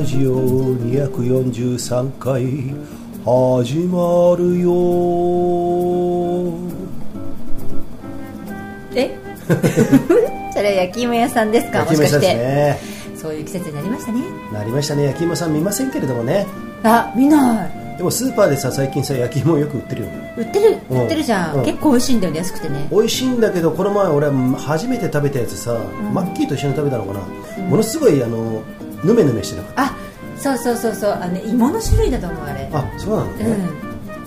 ラジオ243回始まるよ。え？それは焼き芋屋さんですか？焼き芋屋さんですね。そういう季節になりましたね。なりましたね。焼き芋さん見ませんけれどもね。あ見ない。でもスーパーでさ最近さ焼き芋よく売ってるよ売ってる。うん。売ってるじゃん、うん。結構美味しいんだよね安くてね。美味しいんだけどこの前俺初めて食べたやつさ、マッキーと一緒に食べたのかな、ものすごいあのヌメヌメしてなかっあそうそうそうそう。あのね芋の種類だと思うあれ。たあそうなのね、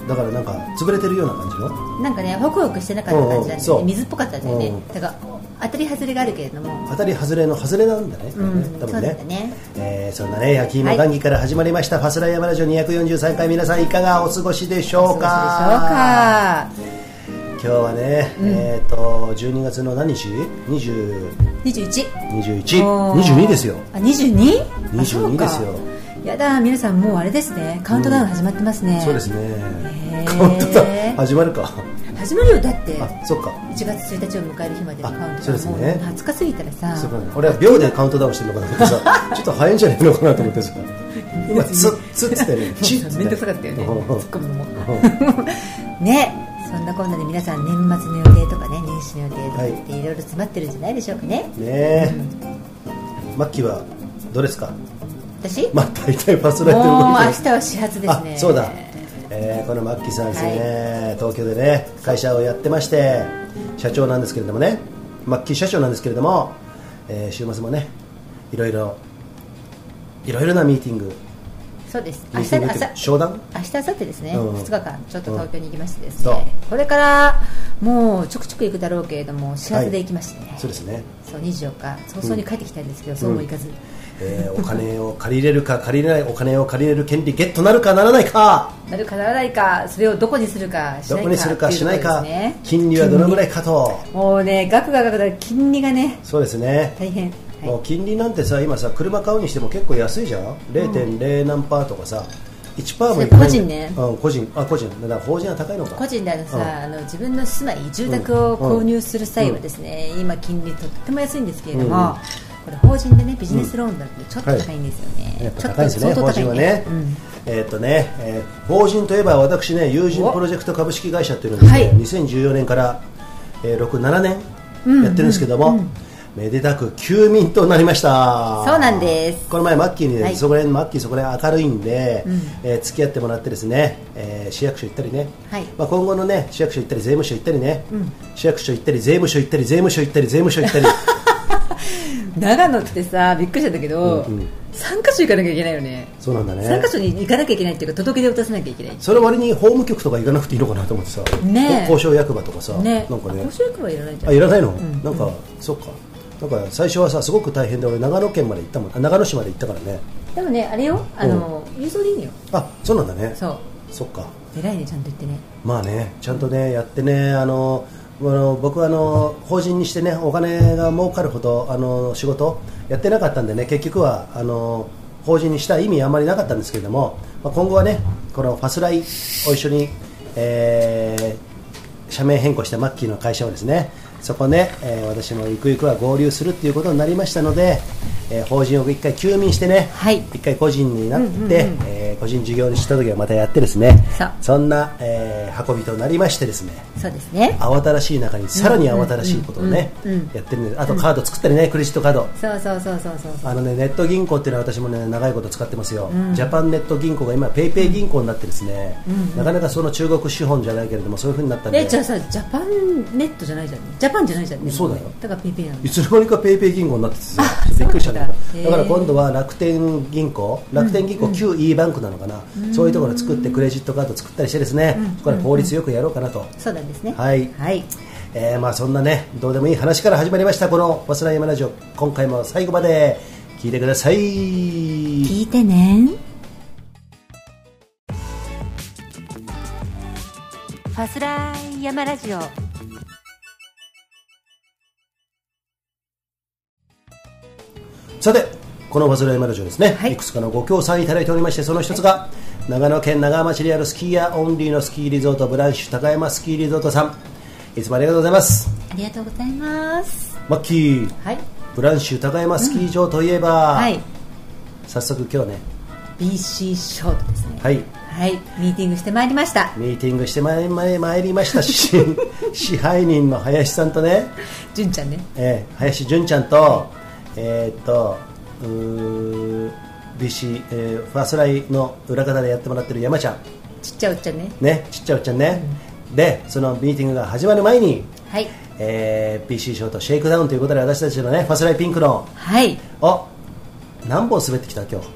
うだからなんか潰れてるような感じの？んなんかねホクホクしてなかった感じだったね。水っぽかったんだよね。うんだから当たり外れがあるけれども。当たり外れの外れなんだね、うん多分そうだったね。えーそんなね焼き芋談義から始まりました、ファスライヤマラジオ243回皆さんいかがお過ごしでしょうそうでしょうか日はね、えっ、と12月の何日 ?20 21 21おー。22ですよ。あ 22? あ22そうかですよ。やだ皆さんもうあれですね。カウントダウン始まってますね、そうですね。カウントダウン始まるか。始まるよだって。あそっか。1月1日を迎える日までのカウントダウン。あそうですね。もう20日過ぎたらさ。ね俺は秒でカウントダウンしてるのかなと思ってさ。ちょっと早いんじゃないのかなと思ってさ。今ツッツッつってね。チッつってめんどくさかったよね。うん突っ込むのも。ねそんなこんなで皆さん年末の予定とかね年始の予定とかってい。ろいろ詰まってるんじゃないでしょうかね。ねえ、マッキーはどうですか？私？まあ大体パスライトもう明日は始発ですね。あそうだ、えーこのマッキーさんですね、東京でね会社をやってまして社長なんですけれどもね。マッキー社長なんですけれども、えー週末もねいろいろいろいろなミーティングそうです。ミーティングっていうか商談？明日明後日ですね、うん。2日間ちょっと東京に行きましてですね、これからもうちょくちょく行くだろうけれども始発で行きましてね、そうですね、そう24日早々に帰ってきたんですけど、そうもいかず、えーお金を借りれるか借りれないお金を借りれる権利ゲットなるかならないか。なるかならないかそれをどこにするかしないか。どこにするかしないか、金利はどのぐらいかと。もうね額が額だ金利がねそうですね。大変、もはう金利なんてさ今さ車買うにしても結構安いじゃん？0.0何パーとかさ1パーも個人ね。うん個人。あ個人。だから法人は高いのか。い、個人であのさ、うん。あの自分の住まい住宅を購入する際はですね、今金利とっても安いんですけれども、うん。これ法人でねビジネスローンだとちょっと高いんですよね、やっぱちょっと高いですね、法人はね、うん。えーっとね、えー法人といえば私ね、友人プロジェクト株式会社っていうのをですね、はい。2014年から、えー、6、7年やってるんですけども、めでたく休眠となりました。そうなんです。この前マッキーにね、はい。そこら辺マッキーそこら辺明るいんで、うん。えー付き合ってもらってですね、えー市役所行ったりね、はい。まあ今後のね市役所行ったり税務署行ったりね、うん。市役所行ったり税務署行ったり税務署行ったり税務署行ったり。長野ってさびっくりしたんだけど、うんうん。3カ所行かなきゃいけないよね。そうなんだね。3カ所に行かなきゃいけないっていうか届け出を出さなきゃいけないそれ割に法務局とか行かなくていいのかなと思ってさ、ね。え交渉役場とかさ、ねなんかねあ公衆役はいらないじゃんあいらないの、ん。なんか、そっかなんか最初はさすごく大変で俺長野県まで行ったもん。あ長野市まで行ったからね。でもねあれよ。あの、郵送でいいのよ。あそうなんだね。そう。そっか。偉いねちゃんと言ってね。まあねちゃんとねやってねあのあの僕はあの法人にしてねお金が儲かるほどあの仕事やってなかったんでね結局はあの法人にした意味あんまりなかったんですけれども、まあ、今後はねこのファスライを一緒に、えー社名変更したマッキーの会社をですねそこね、えー私もゆくゆくは合流するっていうことになりましたので、えー法人を一回休眠してね、はい。一回個人になって、うんうんうん。えー個人事業にした時はまたやってですねそう。んな、えー運びとなりましてですねそうですね。慌ただしい中にさらに慌ただしいことをね、うんうんうん。やってる。んですあとカード作ったりね、クレジットカード。そうそうそうそうそう。あのねネット銀行っていうのは私もね長いこと使ってますよ、うん。ジャパンネット銀行が今ペイペイ銀行になってですね、うんなかなかその中国資本じゃないけれどもそういう風になったんで。えじゃあさジャパンネットじゃないじゃん。ジャパンじゃないじゃん。ねそうだよ。だからペイペイなのいつの間にかペイペイ銀行になってて びっくりしたんだだから今度は楽天銀行楽天銀行旧 e バンクなのかな、そういうところを作ってクレジットカード作ったりしてですね、そこから効率よくやろうかなと、そうなんですね。はい。はい。えーまあそんなねどうでもいい話から始まりましたこの「わすらい山ラジオ」今回も最後まで聞いてください。聞いてね。ファスライヤマラジオ。さてこの「わすらい山ラジオ」ですね、はい。い、くつかのご協賛いただいておりましてその一つが、長野県長浜市にあるスキーヤーオンリーのスキーリゾートブランシュ高山スキーリゾートさん。いつもありがとうございます。ありがとうございます。マッキーはい。ブランシュ高山スキー場といえば、はい。早速今日ね BC ショートですね。はい。はい。ミーティングしてまいりました。ミーティングしてまいまいまいりました。し 支配人の林さんとね、純ちゃんね。えー林純ちゃんとえーっと BC、えーファーストライの裏方でやってもらってる山ちゃん。ちっちゃいおっちゃんね。ねちっちゃいおっちゃんね、でそのミーティングが始まる前にはい。えー PC ショートシェイクダウンということで私たちのねファスライピンクのはい。あ何本滑ってきた今日？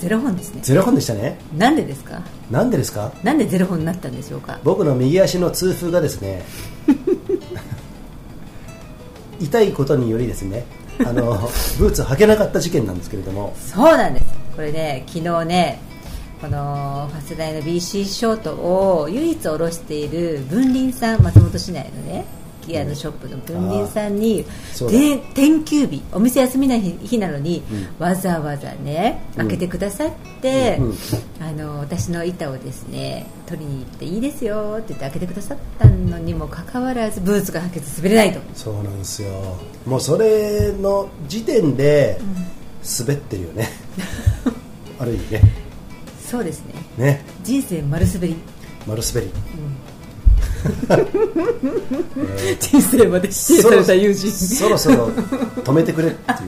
ゼロ本ですね。ゼロ本でしたね。なんでですか？なんでですか？なんでゼロ本になったんでしょうか？僕の右足の痛風がですね 痛いことによりですねあのブーツ履けなかった事件なんですけれども。そうなんです。これね昨日ねこのファスダイの BC ショートを唯一下ろしている文林さん松本市内のねギアのショップの文林さんに、そうだ。で定休日お店休みない日日なのに、うわざわざねうん。開けてくださって、うん。うん。あの私の板をですね取りに行っていいですよって言って開けてくださったのにもかかわらずブーツが履けず滑れないと。そうなんですよ。もうそれの時点で滑ってるよね、ある意味ね。そうですね。ね。人生丸滑り、丸滑り、えー人生まで指定された友人。そろそろ止めてくれっていう。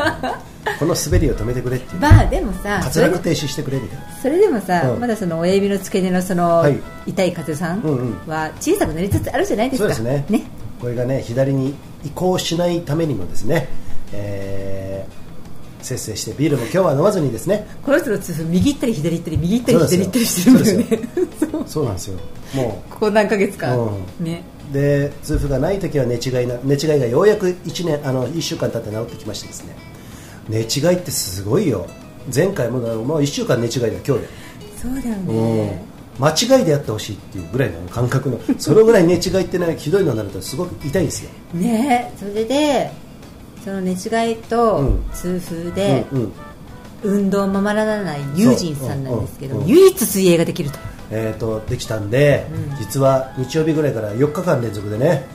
この滑りを止めてくれっていう。まあでもさ滑落停止してくれみたいな。それでもさ、うん。まだその親指の付け根のその、はい。痛い風さんうんうん。は小さくなりつつあるじゃないですか。そうですね。これがね左に移行しないためにもですね、えー節制してビールも今日は飲まずにですね。この人の痛風右行ったり左行ったり右行ったり左行ったりしてるんだよね。そうなんですよ。もここ何ヶ月か、うね。うで痛風がない時は寝違いな寝違いがようやく1年あの1週間経って治ってきましてですね。寝違いってすごいよ。前回ももう1週間寝違いだよ今日で。そうだようん。ね、間違いでやってほしいっていうぐらいの感覚のそのぐらい寝違いってねひどいのになるとすごく痛いんですよ。ね。それでその寝違いとうん。痛風でうんうん。運動をままならない友人さんなんですけど、唯一水泳ができると。えー、とできたんで、うん。実は日曜日ぐらいから4日間連続でね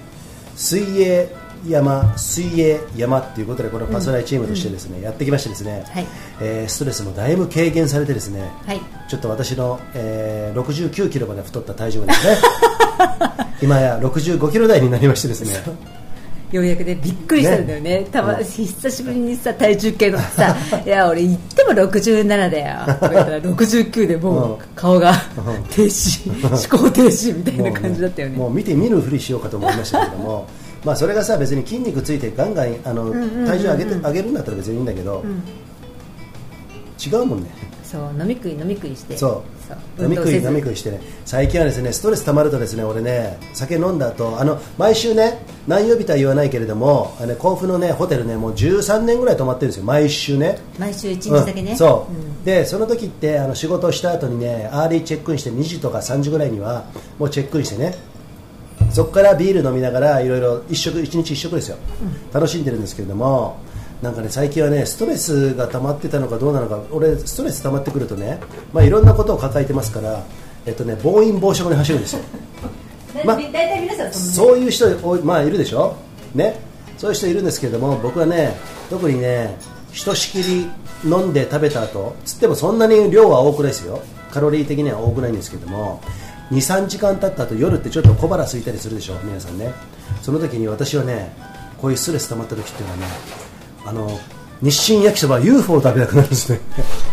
水泳山水泳山っていうことでこのパスライチームとしてですね、やってきましてですね、はい。えーストレスもだいぶ軽減されてですね、はい。ちょっと私の、えー69キロまで太った体重がですね 今や65キロ台になりましてですねようやくねびっくりしたんだよね。たま、うん。久しぶりにさ体重計乗ってさ いや俺言っても67だよ。とか言ったら 69でもう顔がうん。停止思考停止みたいな感じだったよね。もう見て見ぬふりしようかと思いましたけれども。まあそれがさ別に筋肉ついてガンガンあの、体重上げて上げるんだったら別にいいんだけど、ん。違うもんねそう飲み食い飲み食いして。そう。飲み食い飲み食いしてね。最近はですねストレス溜まるとですね俺ね酒飲んだ後あの毎週ね何曜日とは言わないけれどもあのね甲府のねホテルねもう13年ぐらい泊まってるんですよ。毎週ね。毎週1日だけね、うん。そう、ん。でその時ってあの仕事をした後にねアーリーチェックインして2時とか3時ぐらいにはもうチェックインしてねそこからビール飲みながらいろいろ一食一日一食ですよ、楽しんでるんですけれどもなんかね最近はねストレスが溜まってたのかどうなのか俺ストレス溜まってくるとねまあいろんなことを抱えてますからえっとね暴飲暴食に走るんですよ。ま大体皆さんそそういう人多いまあいるでしょ？ね？そういう人いるんですけれども僕はね特にねひとしきり飲んで食べた後つってもそんなに量は多くないですよ。カロリー的には多くないんですけども23時間経った後夜ってちょっと小腹空いたりするでしょ？皆さんね。その時に私はねこういうストレス溜まった時っていうのはねあの日清焼きそば UFO を食べたくなるんですね。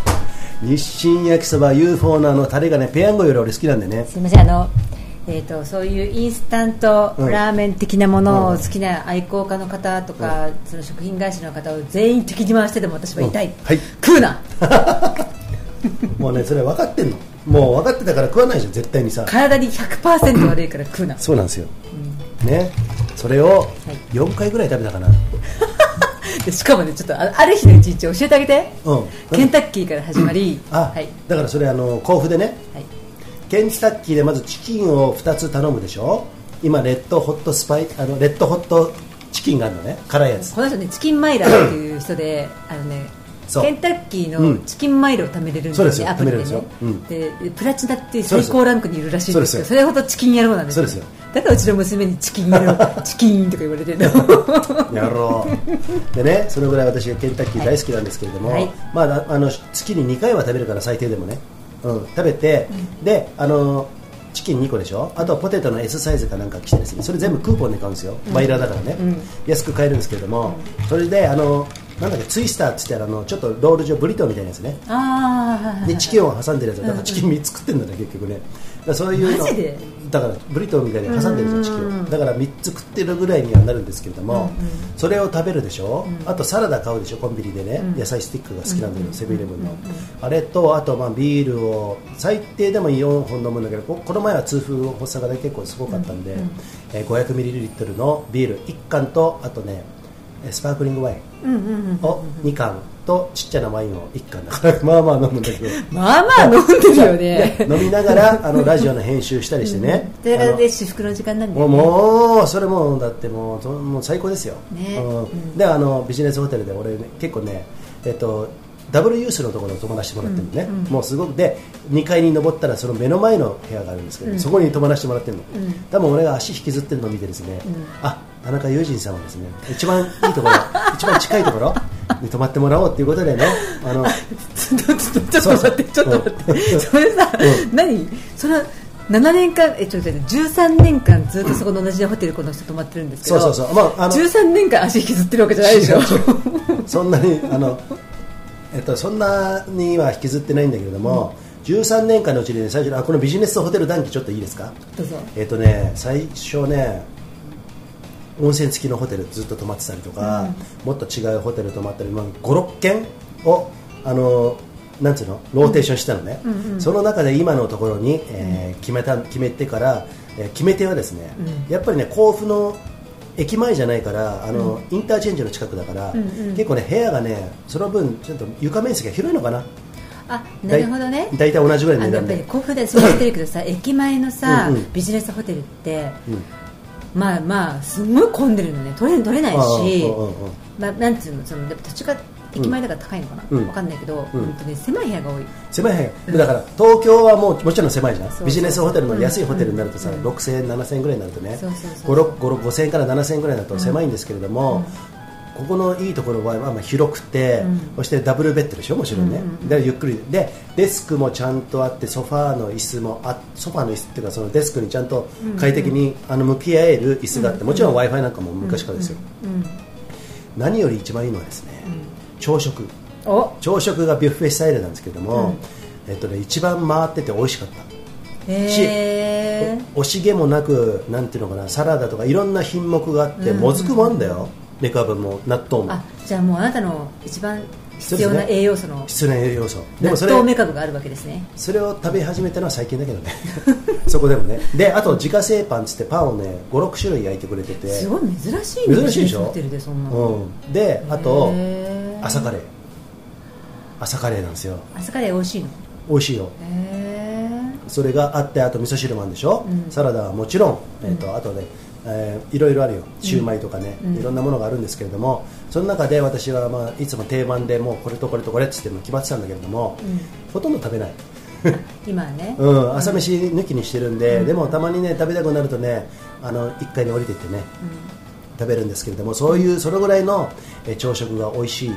日清焼きそば UFO のあのタレがねペヤングより俺好きなんでね。すみませんあのえー、とそういうインスタントうん。ラーメン的なものうんを好きな愛好家の方とか、その食品会社の方を全員敵に回してでも私は痛い、うんはい。食うな。もうねそれ分かってんの。もう分かってたから食わないじゃん絶対にさ。体に100%悪いから食うな。そうなんですよ、ね。それをい。4回ぐらい食べたかな、でしかもねちょっとあある日の一日教えてあげて、うん。ケンタッキーから始まり、あ、はい。だからそれあの甲府でね。はい、ケンタッキーでまずチキンを2つ頼むでしょ。今レッドホットスパイあのレッドホットチキンがあるのね。辛いやつ。この人ねチキンマイラーっていう人であのねケンタッキーうん。のチキンマイルを貯めれるんそうですよ。アプリで貯めれるんですよ。ねうん。でプラチナって最高ランクにいるらしいんですけどそそれほどチキン野郎なんですよ。だからうちの娘にチキン野郎 チキンとか言われてるの。やろうでねそのぐらい私がケンタッキー大好きなんですけれども、はい。まあ、あの月に2回は食べるから最低でもね、うん、食べて、であのチキン2個でしょ？あとはポテトの S サイズかなんか来てですねそれ全部クーポンで買うんですよ、マイラーだからね、うん。安く買えるんですけれども、それであのなんだっけツイスターって言ったらあのちょっとロール状ブリトーみたいなやつね。ああでチキンを挟んでるやつ。だからチキン3つ食ってるんだね結局ね。だそういうのだからブリトーみたいに挟んでるんですよチキンを。だから3つ食ってるぐらいにはなるんですけれども、それを食べるでしょ、あとサラダ買うでしょコンビニでね、野菜スティックが好きなんだけど、セブンイレブンの、あれとあとまあビールを最低でも4本飲むんだけどここの前は痛風発作が、ね、結構すごかったんで、えー 500ml のビール1缶とあとねえースパークリングワイン。うんうんうんを2缶とちっちゃなワインを1缶だからまあまあ飲むんだけどまあまあ飲んでるよね 飲みながらあのラジオの編集したりしてね、それあので至福の時間なんだもうよねもうそれもだってもうそもう最高ですよ、ね。うん。うん。であのビジネスホテルで俺、ね、結構ねえっとダブルユースのところに泊まらせてもらってるのね、うんうんもうすごくで2階に登ったらその目の前の部屋があるんですけど、うん。そこに泊まらせてもらってるの、うん。多分俺が足引きずってるのを見てですね、うん。あ田中友人さんはですね一番いいところ 一番近いところに泊まってもらおうということでねあのちょっとちょっと待ってちょっと待って。うん。それさう何？それは7年間えちょっと待って13年間ずっとそこの同じホテルこの人泊まってるんですけどそうそうそう。まああの13年間足引きずってるわけじゃないでしょ。そんなにあの、えっと、そんなには引きずってないんだけれども、13年間のうちに、ね、最初にあこのビジネスホテル談義ちょっといいですか？どうぞ。えっとね最初ね温泉付きのホテルずっと泊まってたりとか、もっと違うホテル泊まったり、まあ、56軒をあのなんつうのローテーションしたのね、うん。うんその中で今のところに、えー決めた決めてから、えー決め手はですね、うん。やっぱりね甲府の駅前じゃないからあの、インターチェンジの近くだから、うんうん。結構ね部屋がねその分ちょっと床面積が広いのかな。あなるほどね。だいたい同じぐらいのあのやっぱり値段で、甲府でそうしてるけどさ駅前のさうんうん。ビジネスホテルってうんまあまあすごい混んでるのね。取れ取れないしまあ、なんつうの？そのでも土地が駅前だから高いのかな、うん。わかんないけど、うん。本当ね狭い部屋が多い。狭い部屋。だから東京はもうもちろん狭いじゃん。ビジネスホテルの安いホテルになるとさ、うん。6000円7000円ぐらいになるとね。そうそうそう。5 5000円から7000円ぐらいだと狭いんですけれども、ここのいいところはまあまあ広くて、うん。そしてダブルベッドでしょもちろんね、うんうんうん。でゆっくり。でデスクもちゃんとあってソファーの椅子もあソファーの椅子っていうかそのデスクにちゃんと快適に、あの向き合える椅子があって、もちろん w i f i なんかも昔からですよ、うん何より一番いいのはですね、朝食。お。朝食がビュッフェスタイルなんですけども、うん。えっとね、一番回ってて美味しかった。へー。惜しげもなくなんていうのかなサラダとかいろんな品目があって、うん。もずくもあんだよメカブも納豆も。あじゃあもうあなたの一番必要な栄養素の必要な栄養素。で納もそれ豆メカブがあるわけですね。それを食べ始めたのは最近だけどね。そこでもね。であと自家製パンっつってパンをね56種類焼いてくれてて。すごい珍しいね珍しいでしょ？ホテルでそんなの。うん、であと朝カレー。朝カレーなんですよ。朝カレー美味しいの？美味しいよ。へそれがあってあと味噌汁もあるんでしょ、うん。サラダはもちろん、えーとあとね、えーいろいろあるよ。シューマイとかね、うん。いろんなものがあるんですけれどもその中で私は、まあ、いつも定番でもうこれとこれとこれっつっても決まってたんだけれども、うん。ほとんど食べない、ー 今はね。うん、朝飯抜きにしてるんで、うん。でもたまにね食べたくなるとねあの1階に降りてってね食べるんですけれどもそういうそれぐらいの、えー朝食が美味しい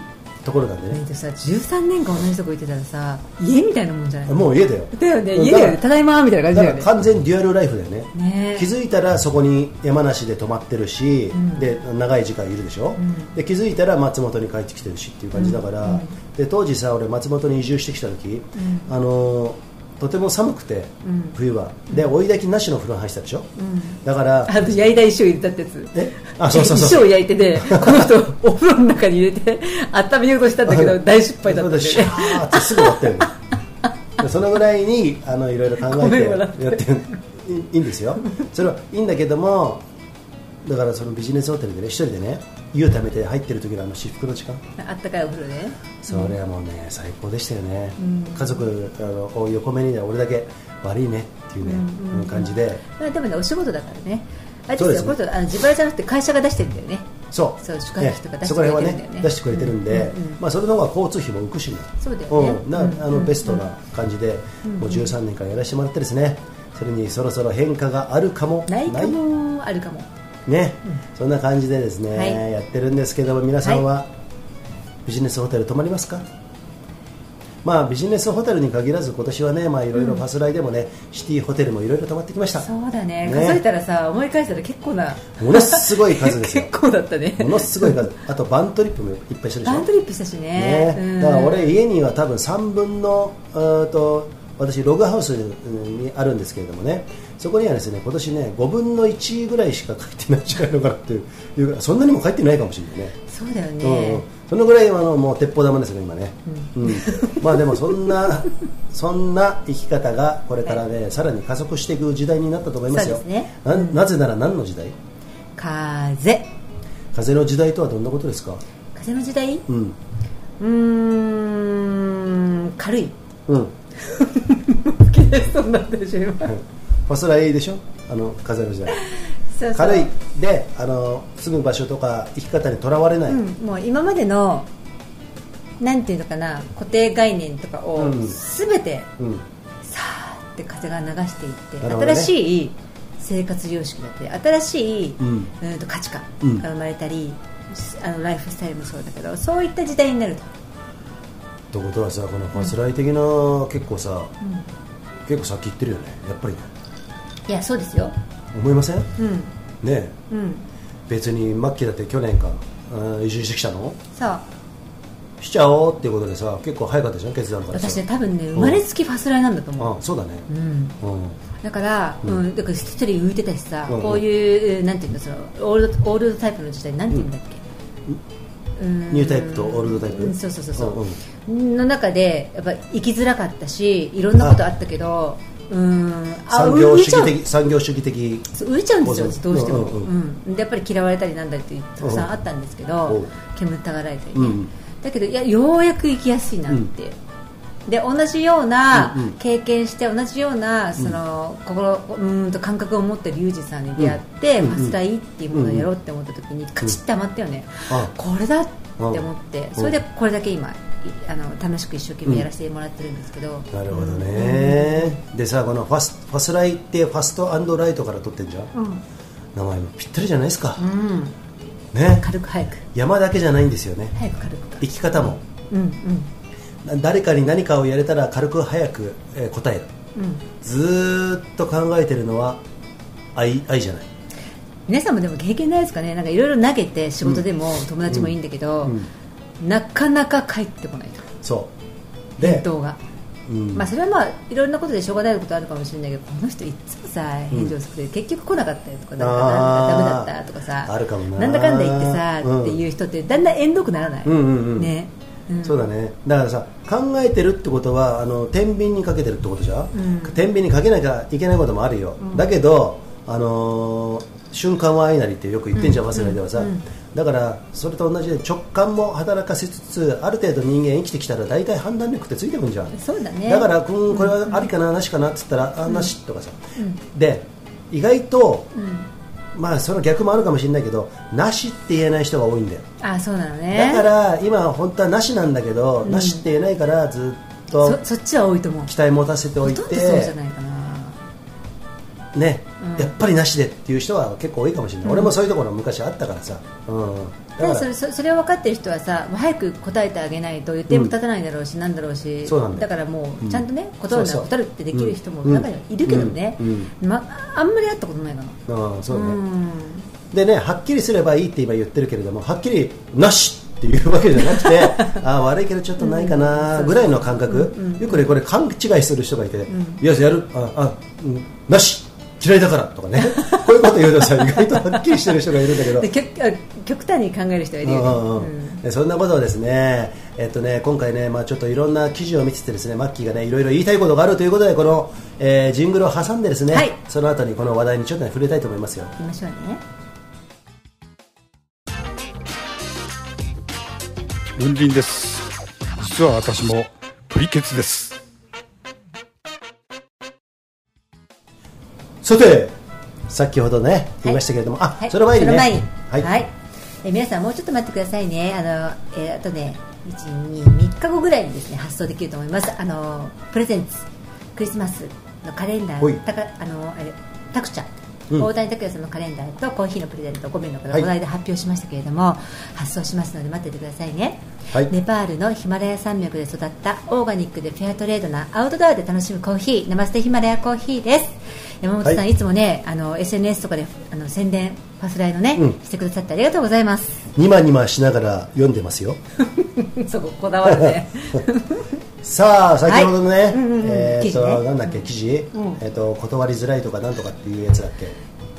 ところなんでね。うんでさ13年間同じとこ行ってたらさ家みたいなもんじゃない？もう家だよ。だよね。うん家だよね。ただいまみたいな感じだよね。完全にデュアルライフだよね。ね。気づいたらそこに山梨で泊まってるし、うん。で長い時間いるでしょ、うん。で気づいたら松本に帰ってきてるしっていう感じだから、うん。で当時さ俺松本に移住してきた時、あのーとても寒くて、うん。冬は。で追い炊きなしの風呂入ってたでしょ、うん。だからあと焼いた石を入れたってやつ。え？あそうそうそう。石を焼いてねこの人 お風呂の中に入れて温めようとしたんだけど大失敗だったんだよシャねーってすぐ終わったよねでそのぐらいにあのいろいろ考えてて。やってる。いいいんですよ。それはいいんだけどもだからそのビジネスホテルでね一人でね湯ためて入ってる時のあの至福の時間。あったかいお風呂でね。それはもうね最高でしたよね、うん。家族あの横目にね俺だけ悪いねっていうね、うんうん感じで。まあでもねお仕事だからね。あれですそうですね。よあの自腹じゃなくて会社が出してるんだよね。そう。そう宿泊費とか出してくれてるんだよね。辺はね出してくれてるんで、うんうんうん。まあ、それの方が交通費も浮くしね。そうだよね。うん。なあのうんベストな感じで、もう13年間やらせてもらってですね。それにそろそろ変化があるかも。ないかもあるかもね、そんな感じでですね、はい。やってるんですけども皆さんはビジネスホテル泊まりますか、まあビジネスホテルに限らず今年はねまあいろいろファスライでもね、シティホテルもいろいろ泊まってきました。そうだね。ね。数えたらさ思い返したら結構なものすごい数ですよ。結構だったね。ものすごい数。あとバントリップもいっぱいしてるでしょ？バントリップしたしね。ね。うん。だから俺家には多分3分のと私ログハウスにあるんですけれどもねそこにはですね今年ね5分の1ぐらいしか帰ってないんじゃないのかなっていうそんなにも帰ってないかもしれないね。そうだようんうん。ね、そのぐらいあのもう鉄砲玉ですね今ね、うん。まあでもそんなそんな生き方がこれからね、さらに加速していく時代になったと思いますよ。そうですね。ななぜなら何の時代？風。風の時代とはどんなことですか？風の時代？うん。うーん軽い。うん。そうになっでしょ今ファスライでしょ？あの風の時代。そう軽い。であの住む場所とか生き方にとらわれない、うん、もう今までのなんていうのかな固定概念とかをうん。全てうん。さーって風が流していって、ね。新しい生活様式だったり新しい、うん。うんと価値観うん。が生まれたり、あのライフスタイルもそうだけどそういった時代になると、ってことはさこのファスライ的な、結構さ結構さっき言ってるよね。やっぱり。ねいやそうですよ。思いません？ねうん。え。うん。別にマッキーだって去年かうん移住してきたの？さあしちゃおうっていうことでさ結構早かったじゃん決断からさ私ね多分ね生まれつきファスライなんだと思う、あそうだね。うん、うん。だから、うん。だから一人浮いてたしさ、うんうん。こういうなんていうのそのオールドオールドタイプの時代なんていうんだっけ、うん。ニュータイプとオールドタイプ。うんそうそうそうそう、うんうん。の中でやっぱ生きづらかったしいろんなことあったけどうん。あ産業主義的産業主義的浮いちゃうんですよどうしても、ううんん。うん。でやっぱり嫌われたりなんだりってたくさんあったんですけうどん。煙たがられたりだけどいやようやく生きやすいなって、で同じような経験して同じようなその心うーんと感覚を持っているユージさんに出会って、うんファスライっていうものをやろうって思った時にカチッて余ったよね、あこれだって思って。うんそれでこれだけ今。いあの楽しく一生懸命やらせてもらってるんですけど、なるほどね、でさこのファスファスライってファストライトから取ってんじゃん、うん。名前もぴったりじゃないですか、うん、ね。軽く早く。山だけじゃないんですよね。早く軽く。生き方も。うんうん。な誰かに何かをやれたら軽く早く、えー答える。うん。ずーっと考えてるのは愛愛じゃない。皆さんもでも経験ないですかね。なんかいろいろ投げて仕事でも友達もいいんだけど、うんなかなか帰ってこないと。そう。でうん。まあ、それはまあいろんなことでしょうがないことあるかもしれないけどこの人いつもさ返事をしてくれて、結局来なかったよとかなんかなんかダメだったとかさあるかもな。なんだかんだ言ってさ、うんっていう人ってだんだん縁遠くならない、うんうんうんね、うん。そうだね。だからさ考えてるってことはあの天秤にかけてるってことじゃん、うん。天秤にかけなきゃいけないこともあるよ、うん。だけど、あのー瞬間は愛なりってよく言ってんじゃん、うん。忘れではさ、うんだからそれと同じで直感も働かせつつある程度人間生きてきたら大体判断力ってついてくるんじゃん。そうだね。だから、うん、これはありかな、なしかなって言ったら、あなしとかさ、うんで意外と、うん。まあ、その逆もあるかもしれないけどなしって言えない人が多いんだよ。あそうなのね。だから今本当はなしなんだけど、うんなしって言えないからずっとそそっちは多いと思う期待持たせておいてほとんどそうじゃないかなね、うん。やっぱりなしでっていう人は結構多いかもしれない、うん。俺もそういうところ昔あったからさ、うん、だからでそれそそれを分かってる人はさもう早く答えてあげないと予定も立たないだろうし、なんだろうしだよ。からもううんちゃんとね、断るなら断るってできる人もうん中にはいるけどね、うん。ま、あんまり会ったことないかな。うんそうね、ん。でねはっきりすればいいって今言ってるけれどもはっきりなしっていうわけじゃなくて あー悪いけどちょっとないかなぐらいの感覚、うんうんよくねこれ勘違いする人がいて、ん。いややる。ああ、うん、なし嫌いだからとかね。こういうこと言うとさ意外とはっきりしてる人がいるんだけど。で極端に考える人がいるよね、うんうんうん。でそんなことをですね、えっとね、今回ね、まあ、ちょっといろんな記事を見ててですねマッキーがねいろいろ言いたいことがあるということでこの、えージングルを挟んでですね、はい。その後にこの話題にちょっと、ね、触れたいと思いますよ。行きましょうね。文林です。実は私もプリケツですさて先ほどね言いましたけれども、あはい。その前にね。はい。はい。え皆さんもうちょっと待ってくださいね。あの、えーあとね123日後ぐらいにですね発送できると思います。あのプレゼンツ。クリスマスのカレンダー。たかあのあれタクチャ。うん。大谷拓也さんのカレンダーとコーヒーのプレゼント5名の方はい。この間発表しましたけれども、発送しますので待っててくださいね、はい。ネパールのヒマラヤ山脈で育ったオーガニックでフェアトレードなアウトドアで楽しむコーヒー。ナマステヒマラヤコーヒーです山本さん、はい。い、つもねあの SNS とかであの宣伝ファスライのね、うん。してくださってありがとうございます。ニマニマしながら読んでますよ。そここだわるね。さあ先ほどのね、はい。うんうんうん。えー、記事ね。となんだっけ記事、ん。えー、と断りづらいとかなんとかっていうやつだっけ？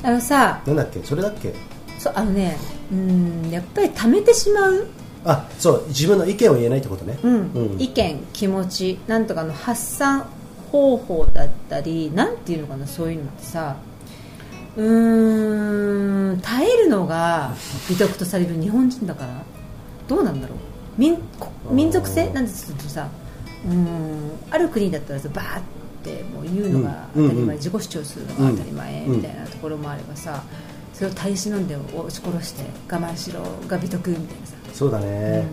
あのさなんだっけ？それだっけ？そうあのねうんやっぱり貯めてしまう、あそう自分の意見を言えないってことね、うん。うん。意見気持ちなんとかの発散方法だったりなんていうのかなそういうのってさうーん耐えるのが美徳とされる日本人だからどうなんだろう。民こ民族性？なんですけどさうーんある国だったらさバーってもう言うのが当たり前、うん。うんうん自己主張するのが当たり前うんみたいなところもあればさそれを耐え忍んで押し殺して我慢しろが美徳みたいなさ。そうだね、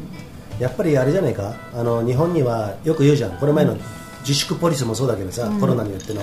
やっぱりあれじゃないか？あの日本にはよく言うじゃん。この前の自粛ポリスもそうだけどさ、コロナによっての、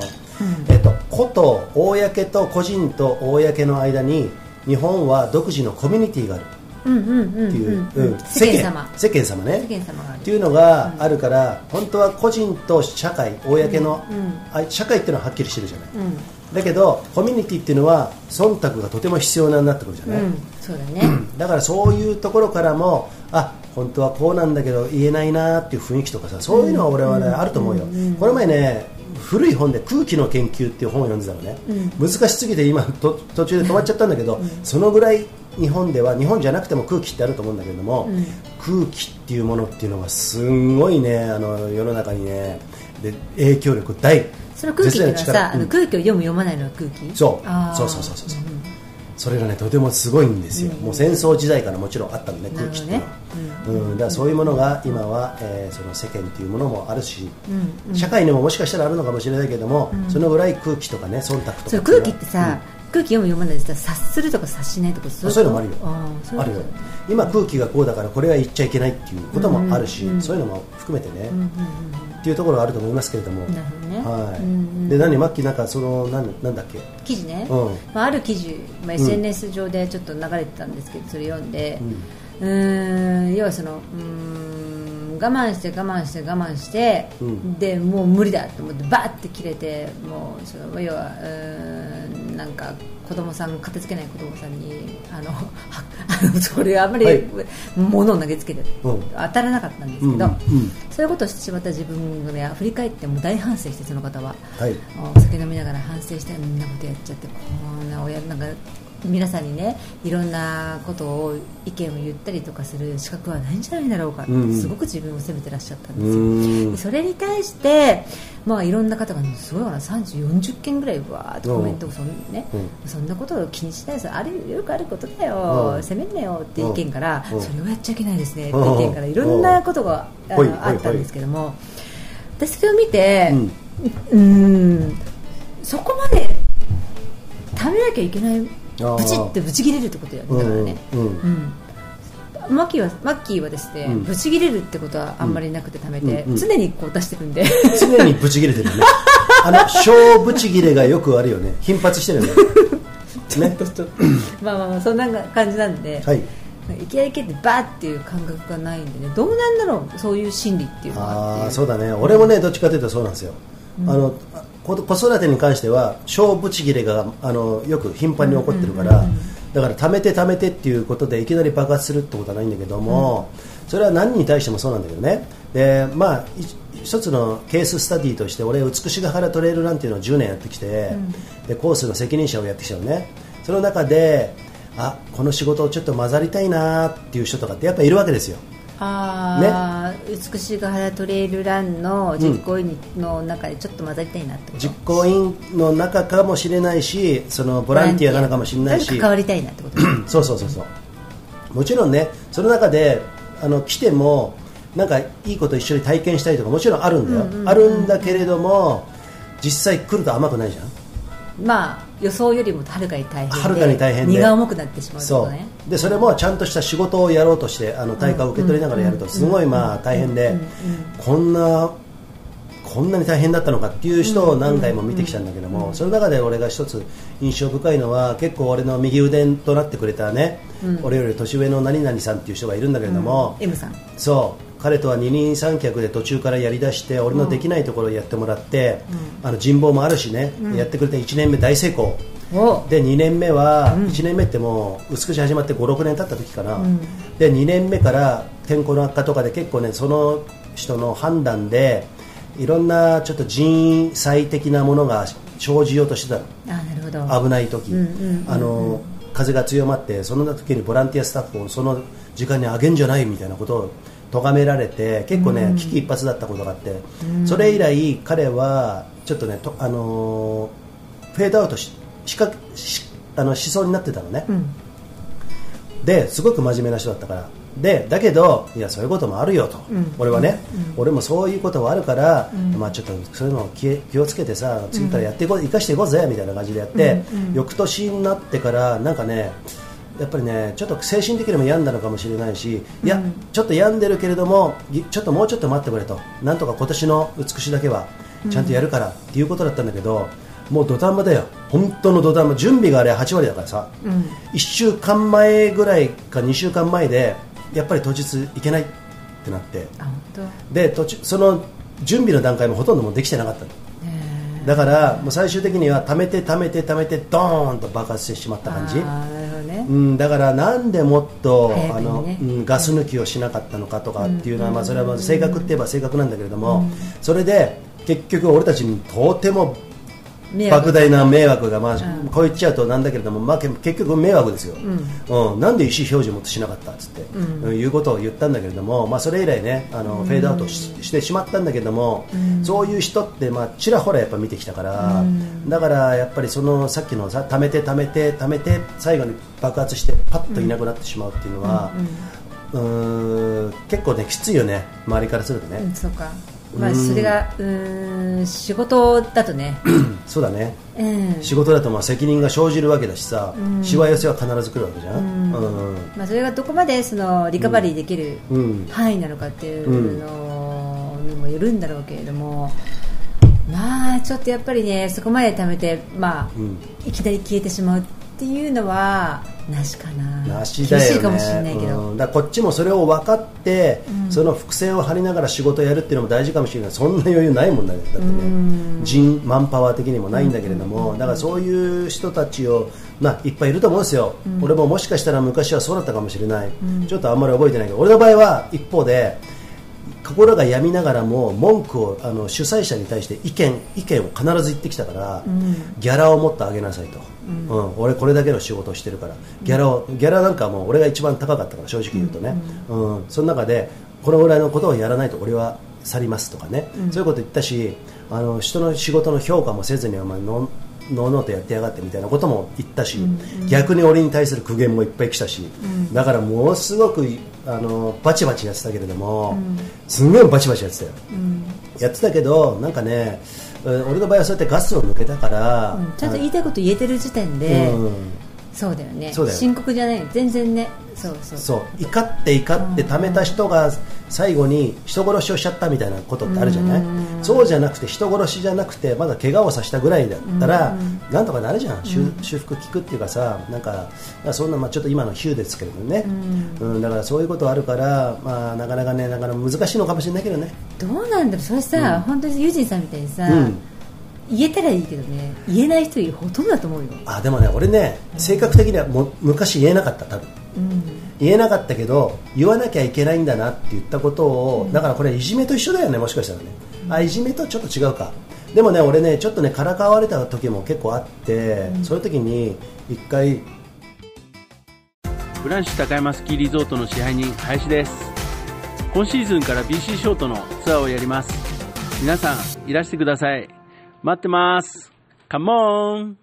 えっと、個と公と個人と公の間に日本は独自のコミュニティがある。うんうんうんっていう、うん。うん世間様。世間様ね。世間様がっていうのがあるから、本当は個人と社会公の、うん。あ社会っていうのははっきりしてるじゃない、うんだけどコミュニティっていうのは忖度がとても必要になってくるじゃない、うんそうだね。だからそういうところからもあ本当はこうなんだけど言えないなっていう雰囲気とかさそういうのは俺はね、あると思うよ、この前ね古い本で空気の研究っていう本を読んでたのね、難しすぎて今と途中で止まっちゃったんだけど、そのぐらい日本では日本じゃなくても空気ってあると思うんだけれども、空気っていうものっていうのがすんごいねあの世の中にねで影響力大その空気っていうのはさ、うん。空気を読む読まないのは空気？そう。そうそうそうそうそう。それがねとてもすごいんですよ、もう戦争時代からもちろんあったのね空気っていうのは、うん。だからそういうものが今は、えーその世間っていうものもあるし、社会にももしかしたらあるのかもしれないけども、そのぐらい空気とかね忖度とか空気ってさ、空気読む読まないでさ察するとか察しないとかそうそういうのもあるよ。あるよ。今空気がこうだからこれは言っちゃいけないっていうこともあるし、そういうのも含めてね、っていうところがあると思いますけれども、なるほどね。はい。うんうん。で何マッキーなんかそのなんなんだっけ？記事ね、うん。まあ、ある記事、まあ、SNS 上でちょっと流れてたんですけど、それ読んで、うーん要はそのうーん我慢して我慢して我慢して、うん。でもう無理だと思ってバーって切れてもうその要はうーんなんか子供さん片付けない子供さんにあの はあの それあんまり、はい。物を投げつけて、うん。当たらなかったんですけど、うんうん。そういうことをしてしまった自分が、ね、振り返ってもう大反省してその方は。はい。お酒飲みながら反省してこんなことやっちゃってこんな親なんか皆さんにねいろんなことを意見を言ったりとかする資格はないんじゃないだろうか。って、うん。すごく自分を責めてらっしゃったんうですよ。それに対して、まあ、いろんな方がすごいかな30、40件ぐらいわーっとコメントをそん,、ねうん。そんなことを気にしないです。あるよくあることだよ、うん。責めんなよって意見から、うん。それをやっちゃいけないですね。ってうん意見からいろんなことがあのあったんですけども。私それを見て、うん。うんそこまで食べなきゃいけないブチってブチ切れるってことよねだからね、うんうん。うん。マッキーはマッキーはですね、うん。ブチ切れるってことはあんまりなくて食べて、うんうん。常にこう出してるんで。常にブチ切れてるよね。あの小ブチ切れがよくあるよね。頻発してるよね。ね。まあまあまあそんな感じなんで、はい。いきなり蹴ってバーっていう感覚がないんでね。どうなんだろうそういう心理っていうのはああそうだね。俺もねどっちかというとそうなんですよ、あのこ子育てに関しては小ブチ切れがあのよく頻繁に起こってるから、だから貯めて貯めてっていうことでいきなり爆発するってことはないんだけども、それは何に対してもそうなんだけどね。でまあい一つのケーススタディとして俺美しが原トレイルランっていうのを10年やってきて、でコースの責任者をやってきたのね。その中であこの仕事をちょっと混ざりたいなっていう人とかってやっぱいるわけですよあー美しが原トレイルランの実行委員の中でちょっと混ざりたいなってこと、実行委員の中かもしれないしそのボランティアなのかもしれないし。関わりたいなってこと。そうそうそうそう。もちろんねその中であの来てもなんかいいこと一緒に体験したりとかもちろんあるんだよ、あるんだけれども実際来ると甘くないじゃんまあ予想よりもはるかに大変ではるかに大変で。荷が重くなってしまうとね。う。でそれもちゃんとした仕事をやろうとしてあの対価を受け取りながらやるとすごいまあ大変でこんなこんなに大変だったのかっていう人を何回も見てきたんだけどもその中で俺が一つ印象深いのは結構俺の右腕となってくれたね俺より年上の何々さんっていう人がいるんだけれども M さん。そう彼とは二人三脚で途中からやりだして俺のできないところをやってもらってあの人望もあるしねやってくれて1年目大成功。お。で2年目は、1年目ってもう薄くし始まって56年経った時かな、で2年目から天候の悪化とかで結構ねその人の判断でいろんなちょっと人災的なものが生じようとしてたの。あなるほど。危ない時、うんうんうん。あの風が強まってその時にボランティアスタッフをその時間にあげんじゃないみたいなことを咎められて結構ね、危機一髪だったことがあって、それ以来彼はちょっとねとあのーフェードアウトししかしあのしそうになってたのね、うん。ですごく真面目な人だったから。でだけどいやそういうこともあるよと、うん。俺はね、俺もそういうことはあるから、まあ、ちょっとそういうのを気気をつけてさ次からやっていこう、生かしていこうぜみたいな感じでやって、翌年になってからなんかねやっぱりねちょっと精神的にも病んだのかもしれないしいや、ちょっと病んでるけれどもぎちょっともうちょっと待ってくれと。なんとか今年の美しだけはちゃんとやるからっていうことだったんだけど、もう土壇場だよ。本当の土壇場。準備があれ8割だからさ、うん。1週間前ぐらいか2週間前でやっぱり当日行けないってなって。で途中その準備の段階もほとんどもうできてなかっただからもう最終的には貯めて貯めて貯めてドーンと爆発してしまった感じね。うん、だからなんでもっと、早くあのうん、ガス抜きをしなかったのかとかっていうのは、まあ、それはまあ正確って言えば正確なんだけれども、それで結局俺たちにとても莫大な迷惑が、まあうん。こう言っちゃうとなんだけれども、まあ、け結局迷惑ですよ、うん。なんで意思表示もしなかったっつって、うん。いうことを言ったんだけれども、まあ、それ以来ねあの、フェードアウトししてしまったんだけれども、そういう人って、まあ、ちらほらやっぱ見てきたから、だからやっぱりそのさっきのさ貯めて貯めて貯めて最後に爆発してパッといなくなってしまうっていうのは、うーん結構ねきついよね周りからするとね、うんそうかまあうん。それがうーん仕事だとね。そうだね。うん仕事だとまあ責任が生じるわけだしさ、しわ寄せは必ず来るわけじゃん、うん。まあ、それがどこまでそのリカバリーできるうん。範囲なのかっていうのにもよるんだろうけれども、まあちょっとやっぱりねそこまで貯めて、まあうん。いきなり消えてしまうっていうのはなしかな。なしだよね。厳しいかもしれないけど、うん。だこっちもそれを分かって、その伏線を張りながら仕事をやるっていうのも大事かもしれない。そんな余裕ないもんだよだってね人マンパワー的にもないんだけれども、だからそういう人たちを、まあ、いっぱいいると思うんですよ、俺ももしかしたら昔はそうだったかもしれない、ちょっとあんまり覚えてないけど俺の場合は一方で心が病みながらも文句をあの主催者に対して意見意見を必ず言ってきたから、ギャラをもっと上げなさいと、うん。俺これだけの仕事をしてるから。ギャラをギャラなんかもう俺が一番高かったから正直言うとね、うん。その中でこのぐらいのことをやらないと俺は去りますとかね、そういうこと言ったしあの人の仕事の評価もせずにお前ののうのうとやってやがってみたいなことも言ったし、逆に俺に対する苦言もいっぱい来たし、だからものすごくあのバチバチやってたけれども、すんごいバチバチやってたよ、やってたけどなんかねうん俺の場合はそうやってガスを抜けたから、うん。ちゃんと言いたいこと言えてる時点で、うんそうだよね。そうだよ深刻じゃない。全然ね。そうそう。そう。怒って怒って貯めた人が最後に人殺しをしちゃったみたいなことってあるじゃない？そうじゃなくて人殺しじゃなくてまだ怪我をさせたぐらいだったらなんとかなるじゃん。修修復効くっていうかさなんかそんなまあちょっと今の比喩ですけれどね。うん。だからそういうことあるからまあなかなかねなかなか難しいのかもしれないけどね。どうなんだろう。それさ、本当にユージンさんみたいにさ、うん言えたらいいけどね言えない人ほとんどだと思うよ、あでもね俺ね性格的にはもう昔言えなかった多分。うん、言えなかったけど言わなきゃいけないんだなって言ったことを、だからこれいじめと一緒だよねもしかしたらね、あいじめとちょっと違うか。でもね俺ねちょっとねからかわれた時も結構あって、そういう時に一回フランシュ高山スキーリゾートの支配人林です。今シーズンから BC ショートのツアーをやります。皆さんいらしてください待ってます。カモン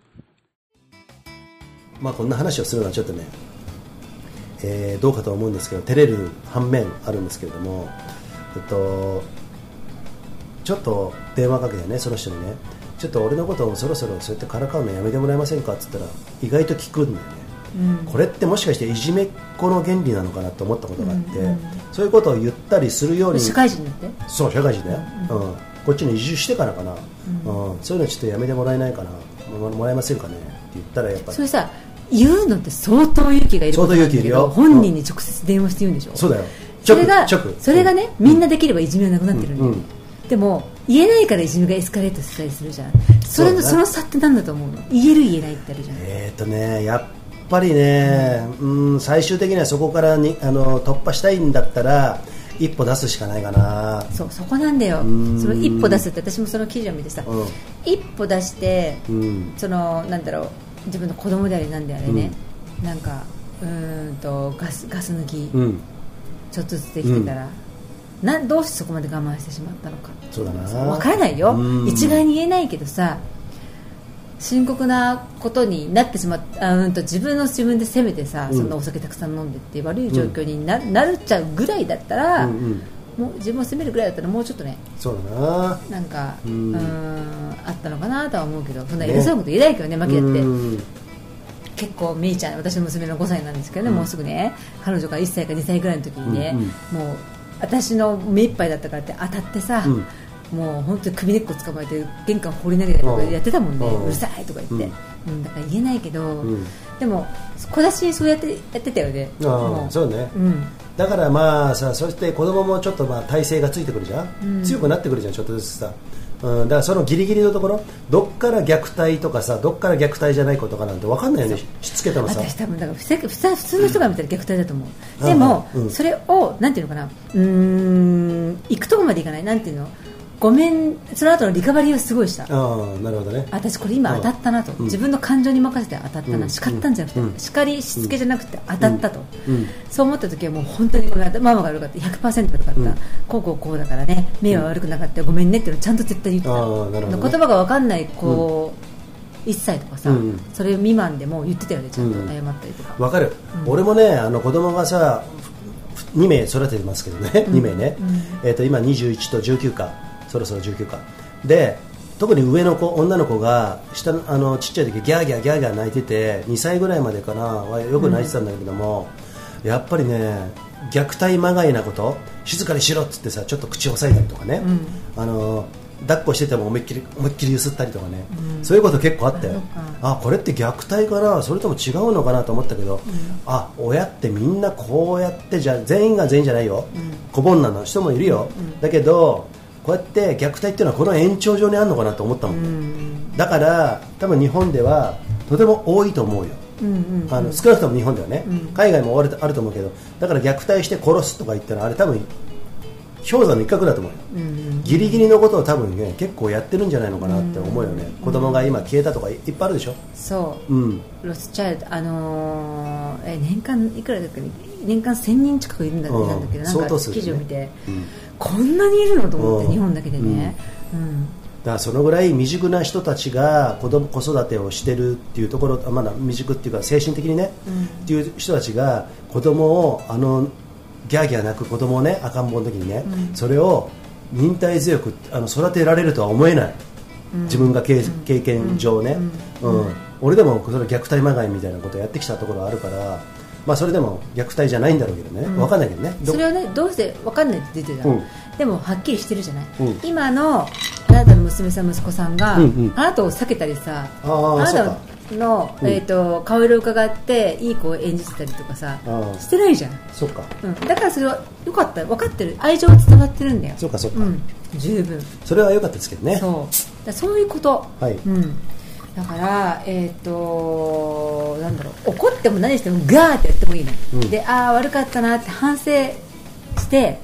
まあこんな話をするのはちょっとね、えーどうかと思うんですけど照れる反面あるんですけれども、えっと、ちょっと電話かけてねその人にねちょっと俺のことをそろそろそうやってからかうのやめてもらえませんかって言ったら意外と聞くんだよね、うん。これってもしかしていじめっ子の原理なのかなと思ったことがあって、うんうんそういうことを言ったりするように。社会人になって？そう社会人だよ、うんこっちに移住してからかな、うん。そういうのちょっとやめてもらえないかな。ももらえませんかね。って言ったらやっぱり。それさ言うのって相当勇気がいることなんだけ相当勇気いるよ。ど本人に直接電話して言うんでしょ、そうだよ。それがそれがね、みんなできればいじめはなくなってるんだよ、うんうん。でも言えないからいじめがエスカレートしたりするじゃん。それのその差って何だと思うの？言える言えないってあるじゃん。えーとね、やっぱりね、うん、最終的にはそこからにあの突破したいんだったら一歩出すしかないかな、そうそこなんだよ。ん。その一歩出すって私もその記事を見てさ、うん。一歩出してうん。そのなんだろう自分の子供でありなんであれね、なんかうーんとガスガス抜き、うん、ちょっとずつできてたら、などうしてそこまで我慢してしまったのか。そうだな。分からないよ。うん。一概に言えないけどさ深刻なことになってしまうんと自分の自分で責めてさ、うん。そんなお酒たくさん飲んでって悪い状況にな,、なるっちゃうぐらいだったら、うんうん。もう自分を責めるぐらいだったらもうちょっとねそうだな。なんかううんんあったのかなとは思うけどそんな偉そうなこと言えないけどねマキだって。うん。結構みーちゃん私の娘の5歳なんですけどね、もうすぐね彼女が1歳か2歳ぐらいの時にね、うんもう私の目いっぱいだったからって当たってさ、もう本当に首根っこ捕まえて玄関放り投げたりとかやってたもんね、ううんるさいとか言って、うん。だから言えないけど、ん。でも小出しにそうやってやってたよね。あそうね、うん。だからまあさそして子供もちょっとまあ体勢がついてくるじゃん、強くなってくるじゃんちょっとずつさ、うん、だからそのギリギリのところどっから虐待とかさどっから虐待じゃないことかなんて分かんないよね。しつけてもさ。私多分だから普通普通の人が見たら虐待だと思う、うん。でも、うん。それをなんていうのかな。うーん行くとこまでいかない。なんていうの？ごめんその後のリカバリーはすごいした。ああなるほどね。私これ今当たったなと、うん。自分の感情に任せて当たったな、うん。叱ったんじゃなくて、うん。叱りしつけじゃなくて当たったと、うん。そう思った時はもう本当にごめん。ママが悪かった。100%悪かった、うん。こうこうこうだからね。目は悪くなかった。よごめんねっていうのをちゃんと絶対言ってた、あーなるほどね。言葉が分かんない子、1歳とかさ、うんそれ未満でも言ってたよねちゃんと。うん謝ったりとか、わかる、俺もねあの子供がさ2名育ててますけどね、2名ね、えー、と今21と19かそろそろ19か。で特に上の子女の子が下のあのちっちゃい時ギャーギャーギャーギャー泣いてて2歳ぐらいまでかなはよく泣いてたんだけども、やっぱりね虐待まがいなこと静かにしろっつってさちょっと口を押さえたりとかね、あの抱っこしてても思いっきり思いっきりゆすったりとかね、そういうこと結構あったよあこれって虐待かなそれとも違うのかなと思ったけど、あ親ってみんなこうやってじゃ全員が全員じゃないよ、子煩悩の人もいるよ、だけどこうやって虐待っていうのはこの延長上にあるのかなと思ったもん、だから多分日本ではとても多いと思うよ、うんうんあの少なくとも日本ではね、海外もあるあると思うけど。だから虐待して殺すとか言ったらあれ多分氷山の一角だと思うよ、ギリギリのことを多分ね結構やってるんじゃないのかなって思うよね、子供が今消えたとかいいっぱいあるでしょ、そう。うん、ロスチャイルド、あのーえ年間いくらだっけ？年間1000人近くいるんだ,、うん。なんだけ？どなんか相当数ね。記事を見て、うんこんなにいるのと思って、うん。日本だけでね、うん。だからそのぐらい未熟な人たちが子供子育てをしてるっていうところまだ未熟っていうか精神的にね、っていう人たちが子供をあのギャーギャー泣く子供をね赤ん坊の時にね、それを忍耐強くあの育てられるとは思えない、自分が経経験上ね、うん。俺でもそれ虐待まがいみたいなことをやってきたところはあるから、まあ、それでも虐待じゃないんだろうけどね、わかんないけどね。どそれはねどうして分かんないって出てた、うん。でもはっきりしてるじゃない、うん。今のあなたの娘さん息子さんが、うんうん。あなたを避けたりさあーなたの、うん。えー、と顔色を伺っていい子を演じてたりとかさしてないじゃん、そっか。うん、だからそれはよかった。分かってる。愛情は伝わってるんだよ。そうかそうか、うん、十分。それは良かったですけどね。そう。だそういうこと、はい。うん、だから、えっとなんだろう怒っても何してもガーってやってもいいの、うん。でああ悪かったなって反省して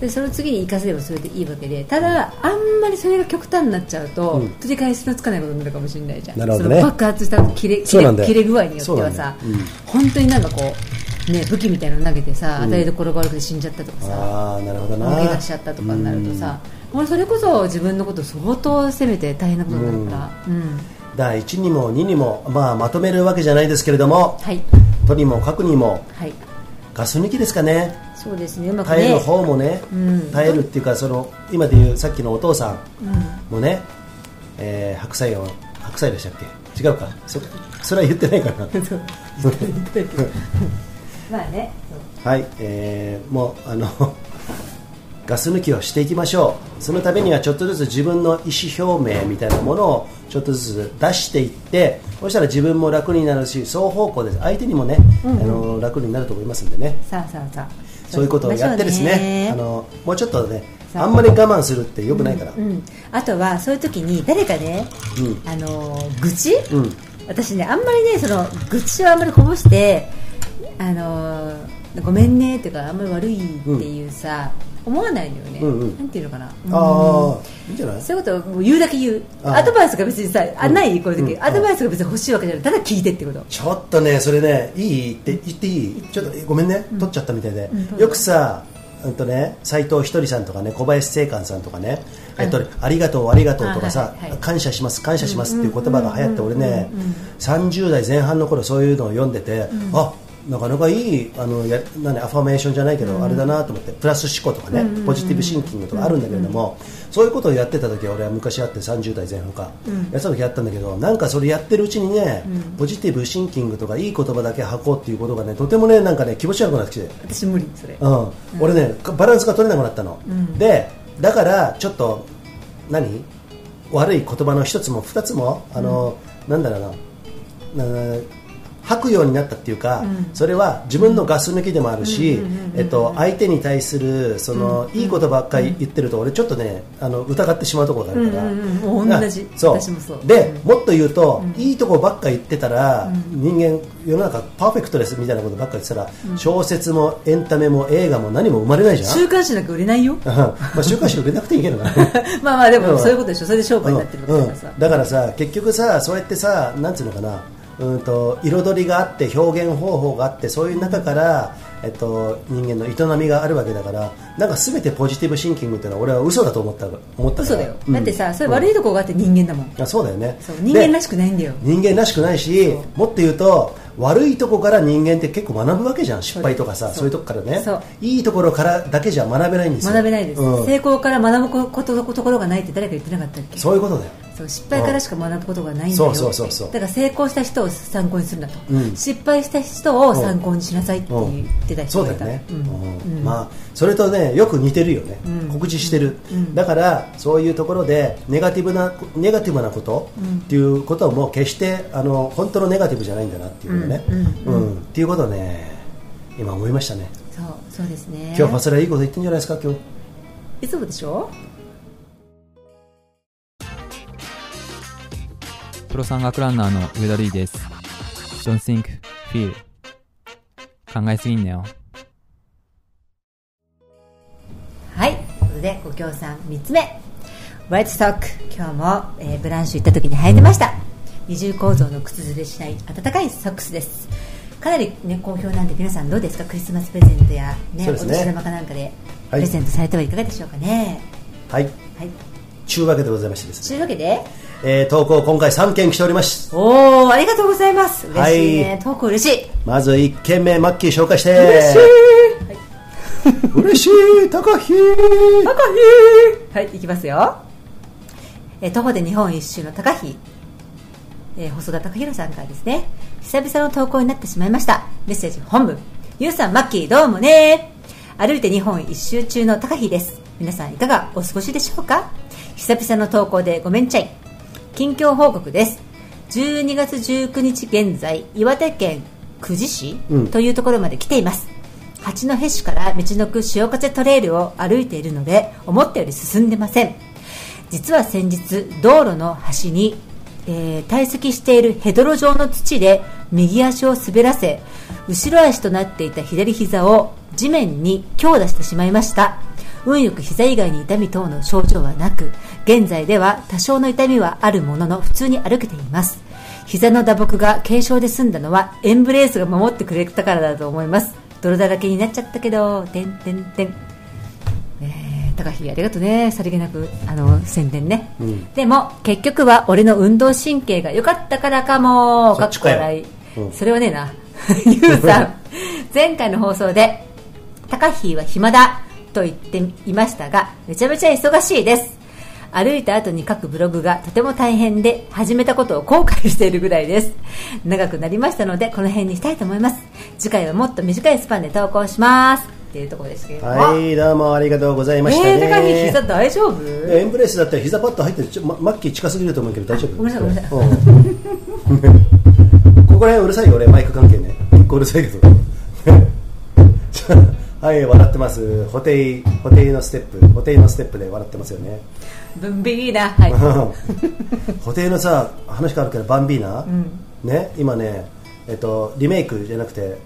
でその次に生かせればそれでいいわけで。ただあんまりそれが極端になっちゃうと、うん。取り返しのつかないことになるかもしれないじゃん。なるほどね。その爆発した切れ切れ切れ具合によってはさ、そうなん本当になんかこう、ね、武器みたいなの投げてさ、当たりどころが悪くて死んじゃったとかさああなるほどな。大怪我しちゃったとかになるとさ、俺それこそ自分のことを相当責めて大変なことになるから、うんだから1にも2にも、まあ、まとめるわけじゃないですけれどもはい。とにもかくにもはい。ガス抜きですかね。そうですね。うまく耐えるね方もね、うん。耐えるっていうかその今でいうさっきのお父さんもね、えー白菜を白菜でしたっけ？違うか。そそれは言ってないかな。まあね。はい、えーもうあのガス抜きをしていきましょう。そのためにはちょっとずつ自分の意思表明みたいなものをちょっとずつ出していってそしたら自分も楽になるし双方向で相手にもね、あの楽になると思いますんでね。さあさあさあそういうことをやってですねあのもうちょっとねあんまり我慢するってよくないから、うん、あとはそういう時に誰かね、うん。あのー愚痴、うん。私ねあんまりねその愚痴をあんまりこぼしてあのーごめんねってかあんまり悪いっていうさ、思わないのよね、うんうん。なんていうのかな、ああいいんじゃない？そういうことをもう言うだけ言う。あアドバイスが別にさあないこういう時、うん。アドバイスが別に欲しいわけじゃない。ただ聞いてってこと。ちょっとねそれねいいって言っていい？ちょっとごめんね、取っちゃったみたいで、うん。よくさうんとね斉藤ひとりさんとかね小林正観さんとかね、えっと、ありがとうありがとうとかさ、あはいはい。感謝します感謝しますっていう言葉が流行って、俺ね、うんうんうん30代前半の頃そういうのを読んでて、あなかなかいいあのや何アファメーションじゃないけど、あれだなと思ってプラス思考とかね、ポジティブシンキングとかあるんだけれども、そういうことをやってた時は俺は昔あって30代前半か、やってた時やったんだけどなんかそれやってるうちにね、ポジティブシンキングとかいい言葉だけ吐こうっていうことがねとてもねなんかね気持ち悪くなってきて。私無理それ。うん、俺ねバランスが取れなくなったの、でだからちょっと何？悪い言葉の一つも二つもあの、なんだろうな。な吐くようになったっていうか、それは自分のガス抜きでもあるし、えっと、相手に対するその、いいことばっかり言ってると俺ちょっとねあの疑ってしまうところがあるから、うん同じ。あそう。私もそう。で、もっと言うと、いいとこばっかり言ってたら、人間世の中パーフェクトですみたいなことばっかり言ってたら、小説もエンタメも映画も何も生まれないじゃん。週刊誌なんか売れないよ。うん。まあ週刊誌売れなくていいけどな。まあまあでうん。もそういうことでしょ。それで商売になってるからさ、うん。だからさ結局さそうやってさなんていうのかなうんと彩りがあって表現方法があってそういう中から、えっと、人間の営みがあるわけだからなんか全てポジティブシンキングっていうのは俺は嘘だと思った思った嘘だよ、うん。だってさそれ悪いとこがあって人間だもん、あそうだよね。人間らしくくないんだよ。人間らしくないしもっと言うと悪いとこから人間って結構学ぶわけじゃん。失敗とかさそう。いうとこからね。そう。いいところからだけじゃ学べないんですよ。学べないです、うん。成功から学ぶことところがないって誰か言ってなかったっけ？そういうことだよそう失敗からしか学ぶことがないんだよ。そうそうそうそう。だから成功した人を参考にするんだと、うん。失敗した人を参考にしなさいって言ってた人がいた。そうだよね、うん。うん。まあそれとねよく似てるよね、うん。告知してる、うん。だからそういうところでネガティブなネガティブなこと、っていうことはもう決してあの本当のネガティブじゃないんだなっていうのね、うん。うん。うん。っていうことをね今思いましたね。そうそうですね。今日ファスラいいこと言ってんじゃないですか今日。いつもでしょ？プロ山岳ランナーの上田瑠衣です。Don't think, feel. 考えすぎんなよ。はい。ということでご協賛3つ目。ホワイトストック今日も、えーブランシュ行った時に履いてました。二重構造の靴ずれしない暖かいソックスです。かなり、ね、好評なんで皆さんどうですか？クリスマスプレゼントや、ねね。お年玉かなんかでプはい。レゼントされてはいかがでしょうかね？はい。はい。ちゅうわけでございましてですね、というわけでえー投稿今回3件来ております。おおありがとうございます。嬉しいね、はい。投稿嬉しい。まず1件目マッキー紹介して。嬉しい、はい嬉しい高飛高飛はい行きますよ、えー徒歩で日本一周の高飛、えー細田貴弘さんからですね。久々の投稿になってしまいました。メッセージ本文ゆうさんマッキーどうもね。歩いて日本一周中の高飛です。皆さんいかがお過ごしでしょうか？久々の投稿でごめんちゃい近況報告です。12月19日現在岩手県久慈市うん。というところまで来ています、八戸市から道のく潮風トレイルを歩いているので思ったより進んでません。実は先日道路の端に、えー堆積しているヘドロ状の土で右足を滑らせ後ろ足となっていた左膝を地面に強打してしまいました。運よく膝以外に痛み等の症状はなく現在では多少の痛みはあるものの普通に歩けています。膝の打撲が軽傷で済んだのはエンブレースが守ってくれたからだと思います。泥だらけになっちゃったけどてんてんてん。えー高木ありがとうね。さりげなくあの宣伝ね、うん。でも結局は俺の運動神経が良かったからかも。かっこ笑い、うん。それはねえな。ゆうさん。前回の放送で高木は暇だと言っていましたがめちゃめちゃ忙しいです歩いた後に書くブログがとても大変で始めたことを後悔しているぐらいです。長くなりましたのでこの辺にしたいと思います。次回はもっと短いスパンで投稿します。っていうところですけれど。もはいどうもありがとうございましたね、えー、膝大丈夫？エンブレスだったら膝パッド入ってちょ、ま、マッキー近すぎると思うけど大丈夫？ごめんなさい。ごめんなさいうん。ここら辺うるさいよ俺マイク関係ね。結構うるさいけど。はい笑ってます。ホテイホテイのステップ。ホテイのステップで笑ってますよねブンビーナはい。ホテイのさ話変わるけどバンビーナ、ん。ね今ねえっとリメイクじゃなくて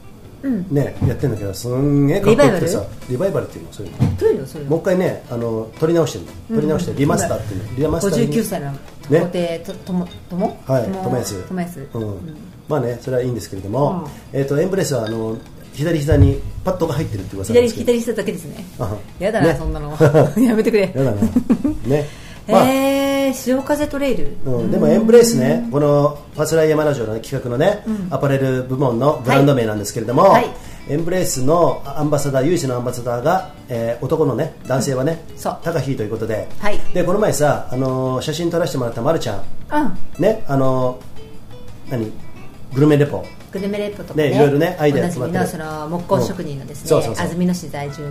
うん。ねやってんだけどすんげえかっこよくてさリバイバル？っていうの？そういうの。どういうの？それもう一回ねあの撮り直してる。の撮り直してリマスターっていう。のリマスターに。59歳の。ね。皇帝とともともはい、とも友安。友安。うん。まあね、それはいいんですけれども、えっ、とエンブレスはあの左膝にパッドが入ってるって噂左ですけど、左下だけですね。あやだな、ね。そんなの。やめてくれ。やだな、ね、まあ、えー、潮風トレイル、うん、でもエンブレスね、このパスライヤマラジオの企画のね、アパレル部門のブランド名なんですけれども、はい。エンブレースのアンバサダー唯一のアンバサダーが、えー男のね男性はね、そう。高飛ということで,、はい。でこの前さ、あのー写真撮らせてもらったまるちゃん。うん。ねあのー何？グルメレポ。グルメレポとかねねいろいろねアイデア集まってる。のその木工職人のですね、安曇野市在住の。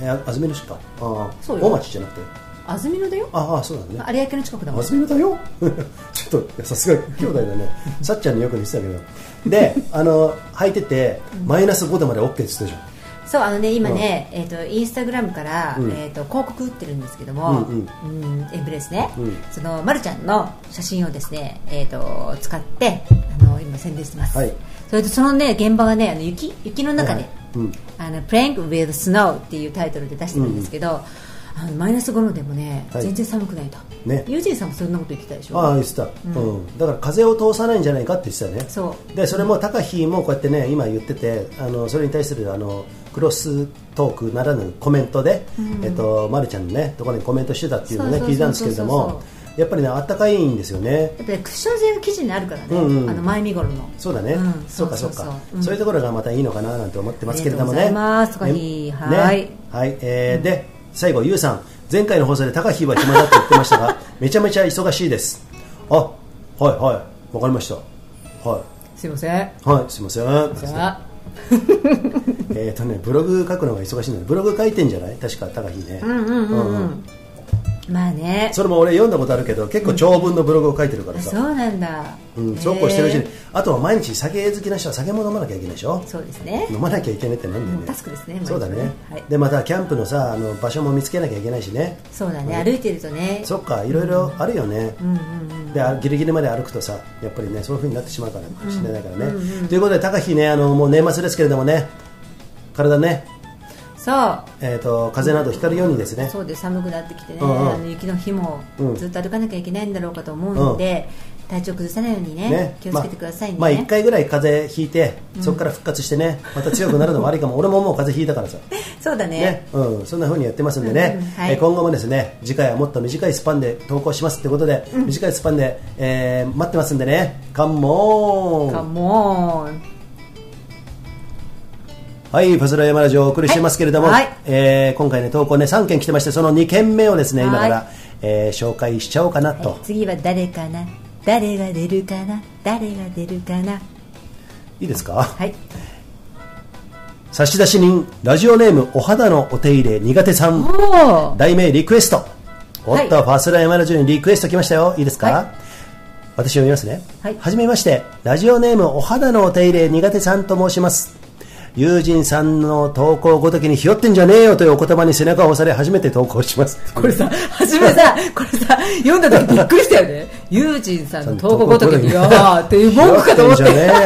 えー、安曇野市かあーそうよ。大町じゃなくて？安曇野だよ。ああそうだね。有明の近くだもん。安曇野だよ。ちょっとさすが兄弟だね。さっちゃんによく似てたけど。であの履いててマイナス5度まで OK って言ってたじゃんそうあのね今ね、えっ、とインスタグラムから、うん。えっ、と広告打ってるんですけども、うんうん。エンブレスね、うん。そのまるちゃんの写真をですねえっ、と使ってあの今宣伝してます。はい。それとそのね現場がねあの雪雪の中で、はいうん。あの Prank with Snow っていうタイトルで出してるんですけど、あのマイナス5度でもね、はい。全然寒くないと。ね。ユージンさんもそんなこと言ってたでしょ？ああ言ってた、うん。だから風を通さないんじゃないかって言ってたよね。そう。でそれも高飛もこうやってね今言っててあのそれに対するあのクロストークならぬコメントで、えっと、まるちゃんのねところにコメントしてたっていうのをね聞いたんですけれどもやっぱりねあったかいんですよね。やっぱりクッション性が生地にあるからね、うんうんあの前身頃の。そうだね、うん。そうかそうか。そうん。そういうところがまたいいのかななんて思ってますけれどもね。ありがとうございます。高飛えはい。ね。はい、えーで最後ゆうさん前回の放送で高飛は暇だって言ってましたが めちゃめちゃ忙しいです。あはいはい。わかりました。はすいません。いはいすいません。えっ、とねブログ書くのが忙しいんだよブログ書いてんじゃない？確か高飛ね、うんうん。うんうん。まあね。それも俺読んだことあるけど結構長文のブログを書いてるからさ、あそうなんだ。うん、そうこうしてるうちにへあとは毎日酒好きな人は酒も飲まなきゃいけないでし。ょーそうですね。飲まなきゃいけないってなんだよね、うんタスクですねそうだね、はい。でまたキャンプのさあの場所も見つけなきゃいけないしね。そうだね。歩いてるとね。そっかいろいろあるよね、うんうんうん。であギリギリまで歩くとさやっぱりねそういう風になってしまうからかもしれないからね、ということで高飛ねあのもう年末ですけれどもね。体ねそう。えー、と風邪などひかるようにですね。そうで寒くなってきてね、うんうん。あの雪の日もうん。ずっと歩かなきゃいけないんだろうかと思うので、体調崩さないようにねね。気をつけてくださいね、まあ、まあ、1回ぐらい風邪ひいてそこから復活してねまた強くなるのもありかも。俺ももう風邪ひいたからさ。そうだね。ね。うん、そんな風にやってますんでね、うんうんはい。えー今後もですね次回はもっと短いスパンで投稿しますってことで、短いスパンで、えー待ってますんでね。カモカン。モンはいパズル山ラジオをお送りしてますけれども、はい。はいえー今回ね投稿ね3件来てましてその2件目をですね今から、はいえー紹介しちゃおうかなと、はい次は誰かな？誰が出るかな？誰が出るかな？いいですか？はい。差出人ラジオネームお肌のお手入れ苦手さん。題名リクエスト。おっと、はいファスラ山ラジオにリクエスト来ましたよ。いいですか、はい。私読みますね、はい。じめまして。ラジオネームお肌のお手入れ苦手さんと申します友人さんの投稿ごときにひよってんじゃねえよというお言葉に背中を押され初めて投稿します。これさ初めさこれさ読んだ時びっくりしたよね。ユージンさんの投稿ごときに「よー」っていう文句かと思って。え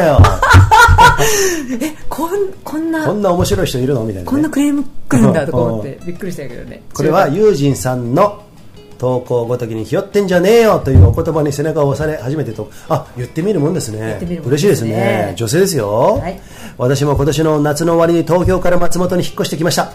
こんこんなこんな面白い人いるの？みたいな、ね、こんなクレーム来るんだとか思ってびっくりしたけどね。これは友人さんの投稿ごときにひよってんじゃねえよというお言葉に背中を押され初めてとあ言ってみるもんですね。ってみるもん嬉しいですですね。ね女性ですよ、はい。私も今年の夏の終わりに東京から松本に引っ越してきました。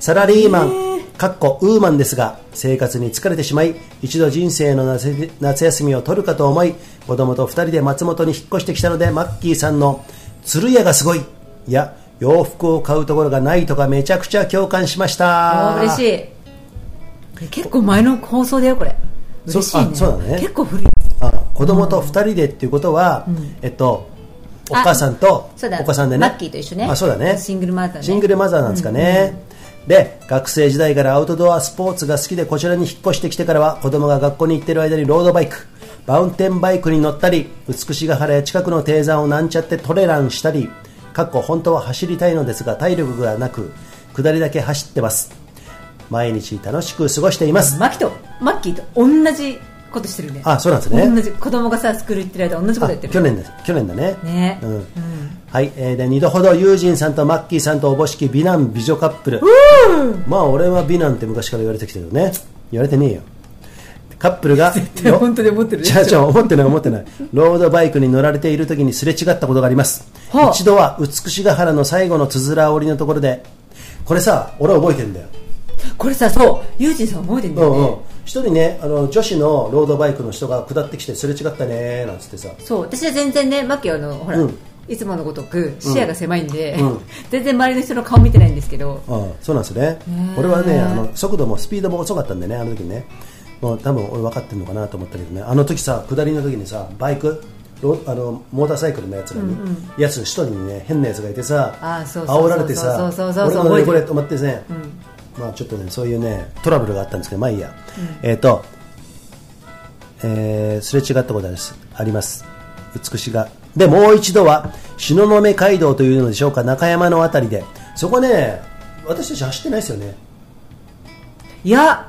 サラリーマンかっこウーマンですが生活に疲れてしまい一度人生の夏夏休みを取るかと思い子供と2人で松本に引っ越してきたのでマッキーさんの鶴屋がすごいいや洋服を買うところがないとかめちゃくちゃ共感しました。嬉しい。え結構前の放送だよこれ。そ嬉しいね。あそうだね。結構古い。あ子供と2人でっていうことは、うん。えっとお母さんとお子さんでね。マッキーと一緒ね。あそうだね。シングルマザーね。シングルマザーなんですかね、で学生時代からアウトドアスポーツが好きでこちらに引っ越してきてからは子供が学校に行ってる間にロードバイクマウンテンバイクに乗ったり美しが原や近くの低山をなんちゃってトレランしたりかっこ本当は走りたいのですが体力がなく下りだけ走ってます毎日楽しく過ごしています。マキとマッキーと同じことしてるねあそうなんですね。同じ子供がさスクール行ってる間同じことやってる。あ去年です。去年だね。ね。うん。うん。はい、えーで2度ほどユージンさんとマッキーさんとおぼしき美男美女カップル。まあ俺は美男って昔から言われてきてるよね。言われてねえよ。カップルがよ本当に思ってるでしょ。違う違う思ってない思ってない。ロードバイクに乗られている時にすれ違ったことがあります、はあ。一度は美しが原の最後のつづら折りのところでこれさ俺覚えてるんだよこれさそうユージンさん覚えてるんだよね、うんうん。一人ねあの女子のロードバイクの人が下ってきてすれ違ったねなんつってさ。そう私は全然ねマッキーはあのほら、うん。いつものごとく視野が狭いんで、うん。全然周りの人の顔見てないんですけど。ああそうなんですね。ー俺はねあの速度もスピードも遅かったんでねあの時ね。もう多分俺分かってるのかなと思ったけどね。あの時さ下りの時にさバイクロあのモーターサイクルのやつらに、やつ一人にね変なやつがいてさああそうそうそう煽られてさ俺もねこれ止まってね、まあちょっとねそういうねトラブルがあったんですけどまあいいや、えっ、とえーすれ違ったことですあります。美しが。でもう一度は東雲街道というのでしょうか中山のあたりで。そこね私たち走ってないですよね。いや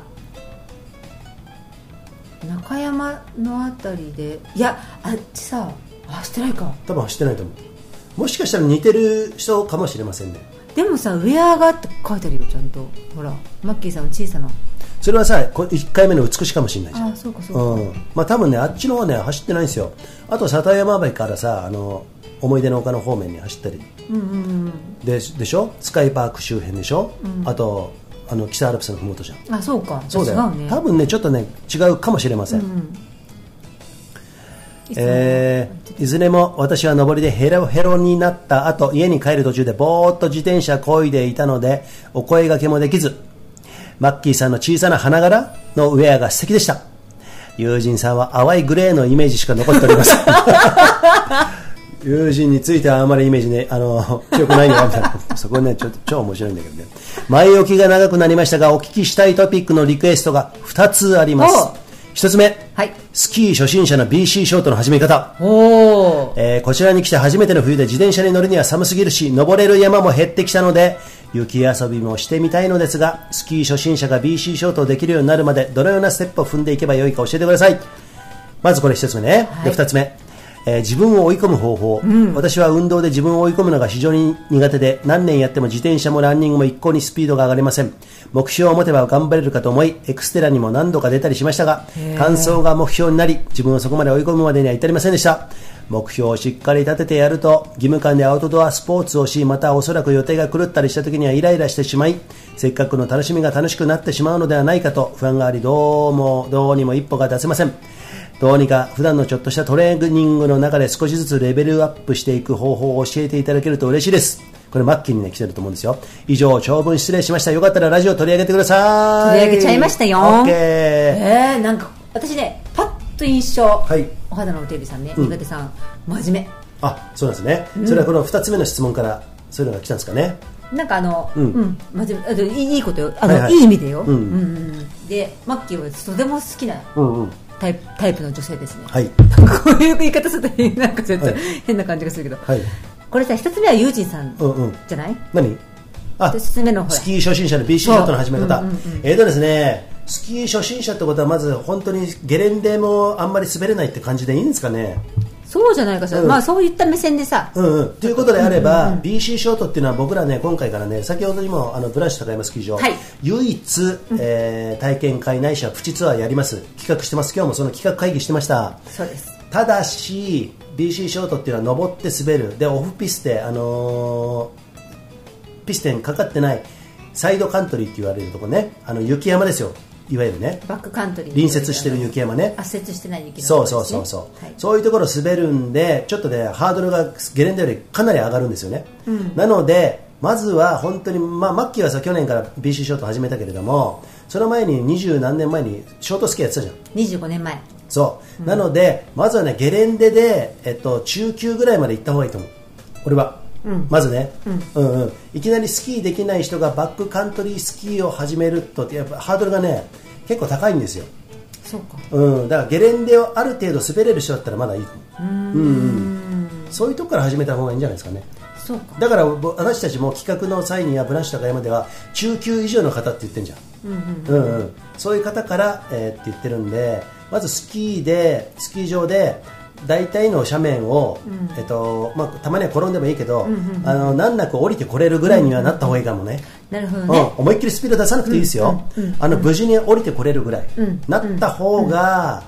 中山のあたりでいやあっちさあしてないか。多分走ってないと思う。もしかしたら似てる人かもしれませんねでもさウェアがって書いてあるよちゃんと。ほらマッキーさんの小さな。それはさこ1回目の美しかもしれないじゃん。ああそうかそうか、うん。まあ多分ねあっちの方ね走ってないんですよ。あと里山辺からさあの思い出の丘の方面に走ったり。うんうんうんででしょ？スカイパーク周辺でしょ、あとあの北アルプスのふもとじゃん。あそうか。そうだよ。ね。多分ねちょっとね違うかもしれません、うんえーいずれも私は上りでヘロヘロになった後家に帰る途中でぼーっと自転車こいでいたのでお声掛けもできずマッキーさんの小さな花柄のウェアが素敵でした友人さんは淡いグレーのイメージしか残っておりません 友人についてはあまりイメージね、あの、強くないのよ、みたいな。そこね、ちょっと超面白いんだけどね。前置きが長くなりましたが、お聞きしたいトピックのリクエストが2つありますおう。1つ目、はいスキー初心者の BC ショートの始め方。おおえーこちらに来て初めての冬で自転車に乗るには寒すぎるし、登れる山も減ってきたので、雪遊びもしてみたいのですが、スキー初心者が BC ショートをできるようになるまで、どのようなステップを踏んでいけばよいか教えてください。まずこれ一つ目ね。で、二つ目。えー自分を追い込む方法、私は運動で自分を追い込むのが非常に苦手で何年やっても自転車もランニングも一向にスピードが上がりません。目標を持てば頑張れるかと思いエクステラにも何度か出たりしましたが完走が目標になり自分をそこまで追い込むまでには至りませんでした。目標をしっかり立ててやると義務感でアウトドアスポーツをしまたおそらく予定が狂ったりした時にはイライラしてしまいせっかくの楽しみが楽しくなってしまうのではないかと不安がありどうもどうにも一歩が出せませんどうにか普段のちょっとしたトレーニングの中で少しずつレベルアップしていく方法を教えていただけると嬉しいです。これマッキーにね来てると思うんですよ。以上長文失礼しました。よかったらラジオ取り上げてください。取り上げちゃいましたよ。オッケーえー、なんか私ねパッと印象、はい。お肌のお手入れさんねうん。岩手さん真面あそうなんですね、それはこの2つ目の質問からそういうのが来たんですかね。目なんかあの、ううんん真面目。あでいいいいことよ。あの、はいはい。いい意味でよ、うんうんうん。でマッキーはとても好きなうんうんタイプタイプの女性ですね、はい。こういう言い方するとなんかちょっとはい。変な感じがするけど、はい。これさ一つ目はユージンさんうんうん。じゃない、何？あで一つ目のほらスキー初心者の BC ショットの始め方、うんうんうん。えーとですねスキー初心者ってことはまず本当にゲレンデもあんまり滑れないって感じでいいんですかね？そうじゃないかしら、うん。まあそういった目線でさ、うんうん、ということであれば、BC ショートっていうのは僕らね今回からね先ほどにもあのブランシュ高山スキー場、はい。唯一、えー体験会ないしはプチツアーやります。企画してます。今日もその企画会議してました。そうです。ただし BC ショートっていうのは登って滑る。でオフピステ、あのーピステンかかってないサイドカントリーって言われるとこね。あの雪山ですよいわゆるねバックカントリー隣接してる雪山ね。圧接してない雪のそうそうそうそう、はい。そういうところ滑るんでちょっとねハードルがゲレンデよりかなり上がるんですよね、なのでまずは本当に、まあ、マッキーはさ去年から BC ショート始めたけれどもその前に二十何年前にショートスキーやってたじゃん。25年前。そう、なのでまずはねゲレンデで、えっと、中級ぐらいまで行った方がいいと思う。俺は、まずね、うん。うんいきなりスキーできない人がバックカントリースキーを始めるとやっぱハードルがね結構高いんですよ、そうか。うん、だからゲレンデをある程度滑れる人だったらまだいいう。うん。うんそういうとこから始めた方がいいんじゃないですかね。そうか。だからぼ私たちも企画の際にはブランシュ高山では中級以上の方って言ってるじゃん、うんうん。そういう方から、えーって言ってるんでまずスキーでスキー場で大体の斜面を、えっとまあ、たまには転んでもいいけど、あの難なく降りてこれるぐらいにはなった方がいいかもね、なるほどうん。ね、思いっきりスピード出さなくていいですよ、あの無事に降りてこれるぐらい、んなった方が、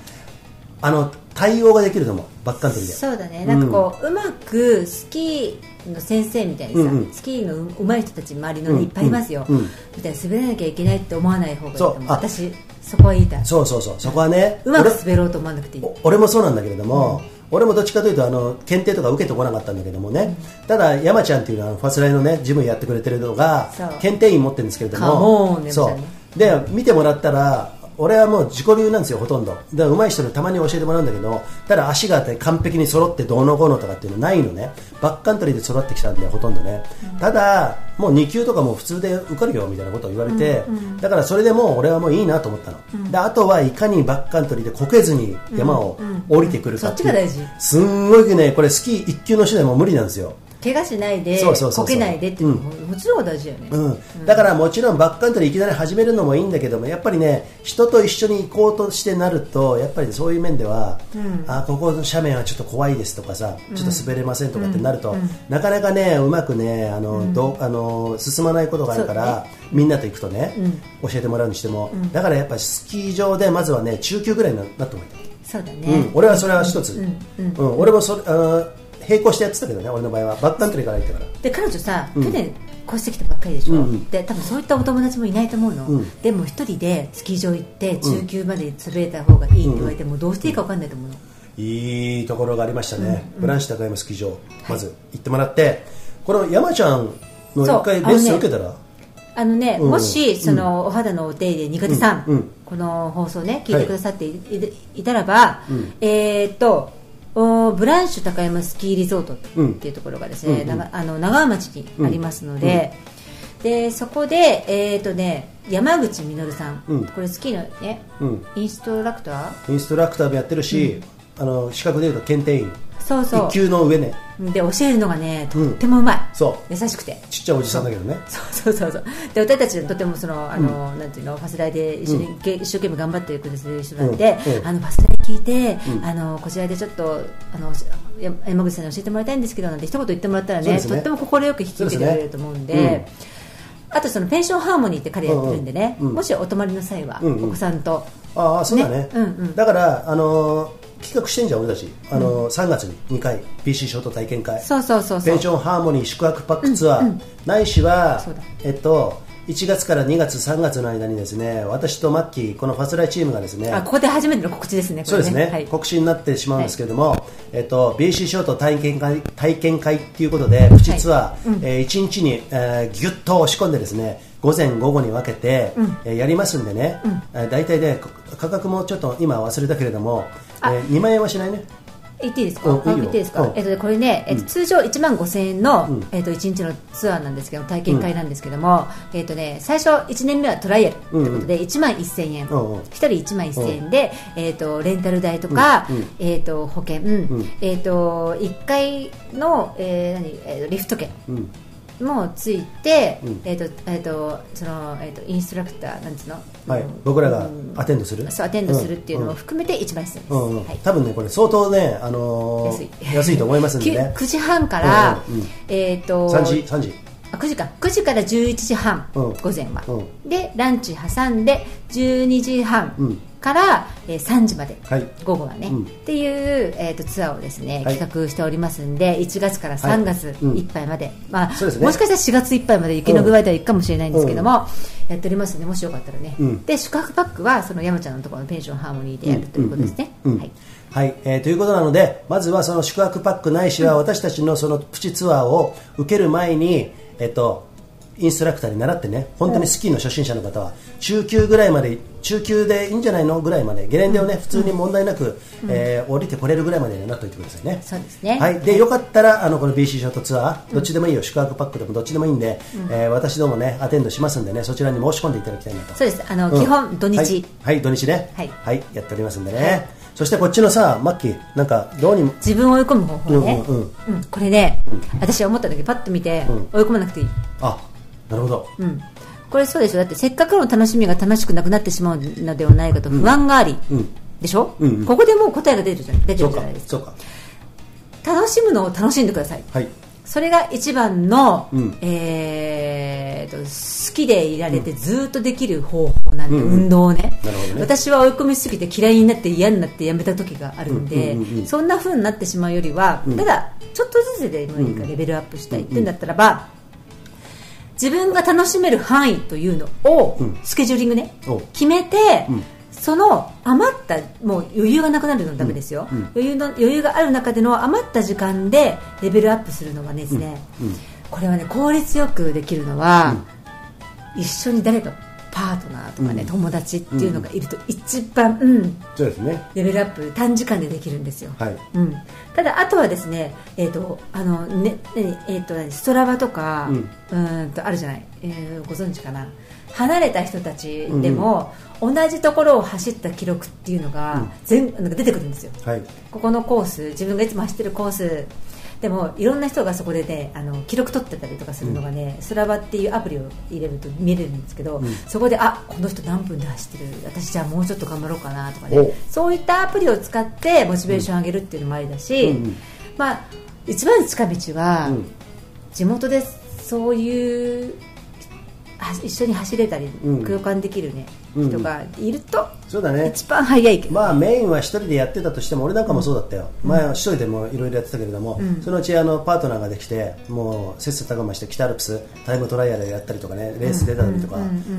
あの対応ができると思う。バックカントリーで。そうだね。なんかこう、うまくスキーの先生みたいにさ、うんうん。スキーのうまい人たち周りのにいっぱいいますよ、うん。うん。みたいな滑らなきゃいけないって思わない方がいいと思う。私そこは言いたいそうそうそう。そこはねうまく俺滑ろうと思わなくていい。お俺もそうなんだけれども、俺もどっちかというとあの検定とか受けてこなかったんだけどもね、ただ山ちゃんっていうのはファスライのねジムやってくれてるのが検定員持ってるんですけれども。そう。で見てもらったら俺はもう自己流なんですよほとんど。だから上手い人にたまに教えてもらうんだけどただ足があって完璧に揃ってどうのこうのとかっていうのないのね。バックカントリーで育ってきたんでほとんどね、ただもう2級とかも普通で受かるよみたいなことを言われて、だからそれでもう俺はもういいなと思ったの、であとはいかにバックカントリーでこけずに山を降りてくるかっていう。そっちが大事。すんごいねこれスキー1級の人でも無理なんですよ怪我しないでこけないでっていうのも、もちろん大事だよね、うん、だからもちろんバックカントリーいきなり始めるのもいいんだけどもやっぱりね人と一緒に行こうとしてなるとやっぱりそういう面では、あここの斜面はちょっと怖いですとかさちょっと滑れませんとかってなると、なかなかねうまくねあの、どうあの進まないことがあるから、みんなと行くとね、教えてもらうにしても、だからやっぱりスキー場でまずはね中級ぐらいにななってもいい。そうだね、うん、俺はそれは一つ、うん。俺もそれあの並行してやってたけどね俺の場合は。バックカントリーから行ったから。で彼女さ、去年越してきたばっかりでしょ、うんうん。で多分そういったお友達もいないと思うの、うん。でも一人でスキー場行って中級まで滑れた方がいいって言われてもどうしていいか分かんないと思うの、いいところがありましたね、ブランシュ高山スキー場、まず行ってもらってこの山ちゃんの一回レッスン受けたら、あのね、うんもしその、お肌のお手入れ苦手さん、うん。うん。この放送ね聞いてくださってい,い、いたらば、えーっとおブランシュ高山スキーリゾートっていうところがですね、うん長あの長浜町にありますので、でそこでえーっとね山口実さん、うん。これスキーのね、うん。インストラクター？インストラクターもやってるし、あの資格でいうと検定員。そうそう。1級の上ね。で教えるのがねとうん。ってもうまい、そ優しくて。ちっちゃいおじさんだけどね。そうそうそうそう。で私たちとてもそのあの、なんていうのファスライで一緒に、げ一生懸命頑張ってくれてる人なんで、うん。うん。あのファスライ聞いて、あのこちらでちょっとあのや山口さんに教えてもらいたいんですけどなんて一言言ってもらったらねね。とっても快く引き受けてくれると思うんであとそのペンションハーモニーって彼やってるんでね、うんうんもしお泊まりの際は、うんうん。お子さんと。ああそうだね。ね。うんうん。だから、あのー企画してんじゃん俺たち、あのー3月に2回 PC ショート体験会。そうそうそうそう。ペンションハーモニー宿泊パックツアー、ないしはそうだ、えっと、1月から2月、3月の間にですね私とマッキー、このファスライチームがですねあここで初めての告知ですねこれそうですね、はい、告知になってしまうんですけれども、えっと、BC ショート体験会体験会ということで、プチツアー、えー1日に、えー、ぎゅっと押し込んでですね午前、午後に分けて、えーやりますんでね、えー大体ね価格もちょっと今忘れたけれども、えあー2万円はしないね。言っていいですか、うんいいよ。あ言っていいですか、うん。えっとね、これね、えっと、通常1万5000円の、えっと、1日のツアーなんですけど体験会なん。ですけども、えっとね、最初1年目はトライアルということで、1万1000円、うんうん。1人1万1000円で、えっと、レンタル代とか、えっと、保険、えっと、1回の、えー何？えーとリフト券。うんもついて、ん。えっとえっとそのえっとインストラクターなんつうの、はい。うん。僕らがアテンドする？そうアテンドするっていうのを含めて1万1000円です、うんうん。はい。多分ねこれ相当ね、あのー安い。安いと思いますんでね。9, 時半から、うんうんうん。えっ、と3時？3時？あ9時か。9時から11時半、うん。午前は、うでランチ挟んで12時半。うんから、えー3時まで、はい。午後はね、うん。っていう、えー、とツアーをですね、はい。企画しておりますんで1月から3月はい。うん。いっぱいまで、まあそうですね。もしかしたら4月いっぱいまで雪の具合ではいくかもしれないんですけども、やっておりますのでもしよかったらね、うん。で宿泊パックはその山ちゃんのところのペンションハーモニーでやるということですね、うん。うん。はい。はい、えーということなのでまずはその宿泊パックないしは私たちのそのプチツアーを受ける前に、えっとインストラクターに習ってね本当にスキーの初心者の方は中級ぐらいまで中級でいいんじゃないの？ぐらいまでゲレンデをね普通に問題なく、えー降りてこれるぐらいまでになっておいてくださいね。そうですね。はいでよかったらあのこの BC ショートツアーどっちでもいいよ。宿泊パックでもどっちでもいいんで、えー私どもねアテンドしますんでねそちらに申し込んでいただきたいなと。そうです。あの、うん。基本土日、はい、はい土日ね。はい。やっておりますんでね、そしてこっちのさマッキーなんかどうにも。自分を追い込む方法ね、うんうんうん。これね、私は思った時パッと見て、うん。追い込まなくていい、あなるほど。うん、これそうでしょ？だってせっかくの楽しみが楽しくなくなってしまうのではないかと不安があり、うん。でしょ、うんうん。ここでもう答えが出てるじゃん。出てるじゃないですか。そうか。楽しむのを楽しんでください。はい。それが一番の、うん。えーと好きでいられてずっとできる方法なんで、うんうん。運動をね。なるほどね。私は追い込みすぎて嫌いになって嫌になってやめた時があるんで、うんうんうんうん。そんな風になってしまうよりは、うん。ただちょっとずつでもいいからレベルアップしたいってんだったらば、自分が楽しめる範囲というのを、うん。スケジューリングねお。決めて、うん。その余ったもう余裕がなくなるのはダメですよ、余裕の余裕がある中での余った時間でレベルアップするのはですね、これはね効率よくできるのは、一緒に誰かパートナーとかね、うん。友達っていうのがいると一番、うん、そうですね。レベルアップ短時間でできるんですよ、はい。うん、ただあとはですねえっ、とあのねねえっ、と何ストラバとか、ううんーんとあるじゃない、えーご存知かな？離れた人たちでも、同じところを走った記録っていうのが全、なんか出てくるんですよ。はい。ここのコース自分がいつも走ってるコースでもいろんな人がそこでねあの記録取ってたりとかするのがね、スラバっていうアプリを入れると見れるんですけど、ん。そこであこの人何分で走ってる？私じゃあもうちょっと頑張ろうかなとかおねそういったアプリを使ってモチベーション上げるっていうのもありだし、うん。うん。まあ一番の近道は、うん。地元でそういうは一緒に走れたり、うん。共感できるね、うん人がいるとそうだね。一番早いけど、まあメインは一人でやってたとしても俺なんかもそうだったよ、前は一人でもいろいろやってたけれども、うん。そのうちあのパートナーができてもう切磋琢磨して北アルプスタイムトライアルやったりとかねレース出たりとか、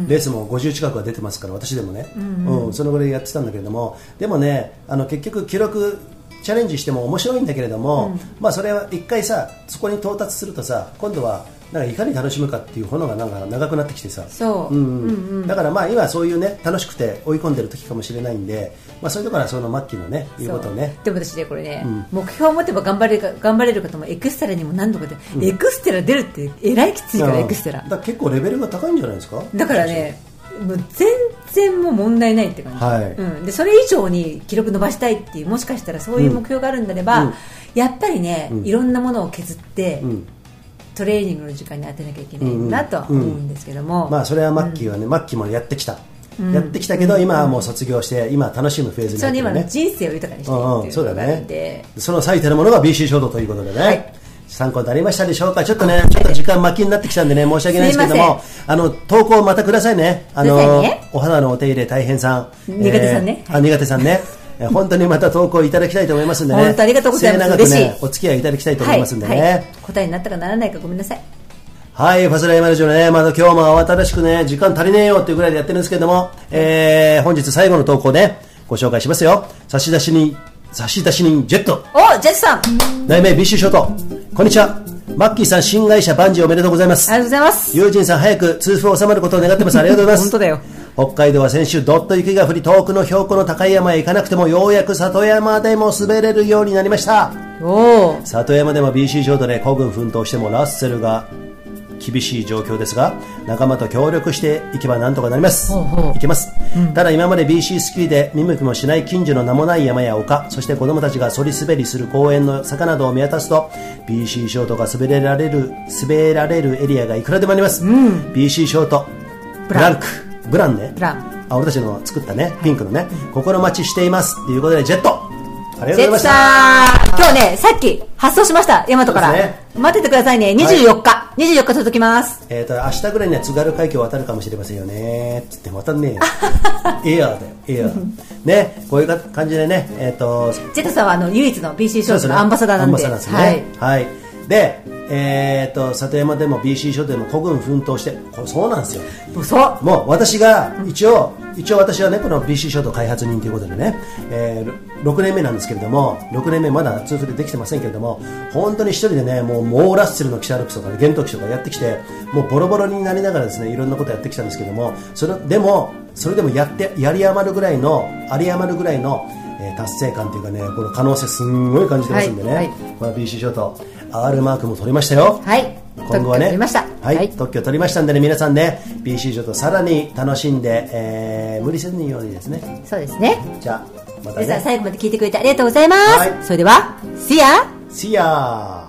レースも50近くは出てますから私でもね、ううんん。そのぐらいやってたんだけれども。でもねあの結局記録チャレンジしても面白いんだけれども、まあそれは一回さそこに到達するとさ今度はなんかいかに楽しむかっていう炎がなんか長くなってきてさ。そう、うんうん。うんだからまあ今そういうね楽しくて追い込んでる時かもしれないんで、まあそういうところはその末期のねいうことをね。でも私ねこれね、うん。目標を持てば頑張れるか頑張れるかともエクステラにも何度かで、エクステラ出るってえらいきついから、うんエクステラ。だ結構レベルが高いんじゃないですか？だからねもう全然もう問題ないって感じ、はい。うん、でそれ以上に記録伸ばしたいっていうもしかしたらそういう目標があるんであれば、うん。やっぱりね、うん。いろんなものを削って、うんトレーニングの時間に当てなきゃいけないなとは思うんですけども、まあそれはマッキーはね、マッキーもやってきた、うん。やってきたけど今はもう卒業して今は楽しむフェーズに今の入ってるね。人生を豊かにしていくっていうのがあるんで、その最たるものが BC ショートということでね、はい。参考になりましたでしょうか？ちょっとねちょっと時間巻きになってきたんでね申し訳ないですけども。あの投稿またくださいね。あのお肌のお手入れ大変さん。苦手さんね。えーあ苦手さんね えー本当にまた投稿いただきたいと思いますんでね本当ありがとうございます末永くねお付き合いいただきたいと思いますんでね、はいはい答えになったかならないかごめんなさいはい、ファスライマラジオね、まだ今日も慌ただしくね、時間足りねえよっていうぐらいでやってるんですけども、えー、本日最後の投稿でご紹介しますよ。差出人、差出人ジェット。おジェスさんあり題名ビッシュショート。こんにちは。マッキーさん、新会社バンジーおめでとうございます。がとうございます友人さん、早く痛風収まることを願ってます。ありがとうございます。本当だよ。北海道は先週、どっと雪が降り、遠くの標高の高い山へ行かなくても、ようやく里山でも滑れるようになりました。里山でも BC ショートで孤軍奮闘してもラッセルが厳しい状況ですが仲間と協力していけばなんとかなります。いけます、ただ今まで BC スキーで見向きもしない近所の名もない山や丘そして子供たちが反り滑りする公園の坂などを見渡すと BC ショートが滑れられる滑られるエリアがいくらでもあります、BC ショートブランクブランね。ブラン。あ俺たちの作ったねピンクのね、心待ちしていますということでジェット。ありがとうございました。今日ねさっき発送しました大和から、ね。待っててくださいね。24日、24日届きます。えー、と明日ぐらいには津軽海峡を渡るかもしれませんよね。つって渡んねエアーだよ。エアー。ねこういうか感じでねえっ、とジェットさんはあの唯一の BC ショーのアンバサダーなんで。アンバサダーですね。はい、で、えー、と里山でも BC 諸島でも孤軍奮闘してこれそうなんですよ。そうもう私が一応、一応私はねこの BC 諸島開発人ということでね、えー、6年目なんですけれども6年目まだ通付でできてませんけれども本当に一人でねもうモーラッセルのキシャルクスとかねゲントキとかやってきてもうボロボロになりながらですねいろんなことやってきたんですけどもそれでもそれでもやってやり余るぐらいの有り余るぐらいの、えー達成感というかねこの可能性すんごい感じてますんでね、はいはい。この BC 諸島 R マークも取りましたよ。はい。今後はね取りました。はい、はい。特許取りましたんでね皆さんねょっとさらに楽しんで、えー無理せずにようにですね。そうですね。じゃあまた皆さんね最後まで聞いてくれてありがとうございます、はい。それでは See ya! See ya!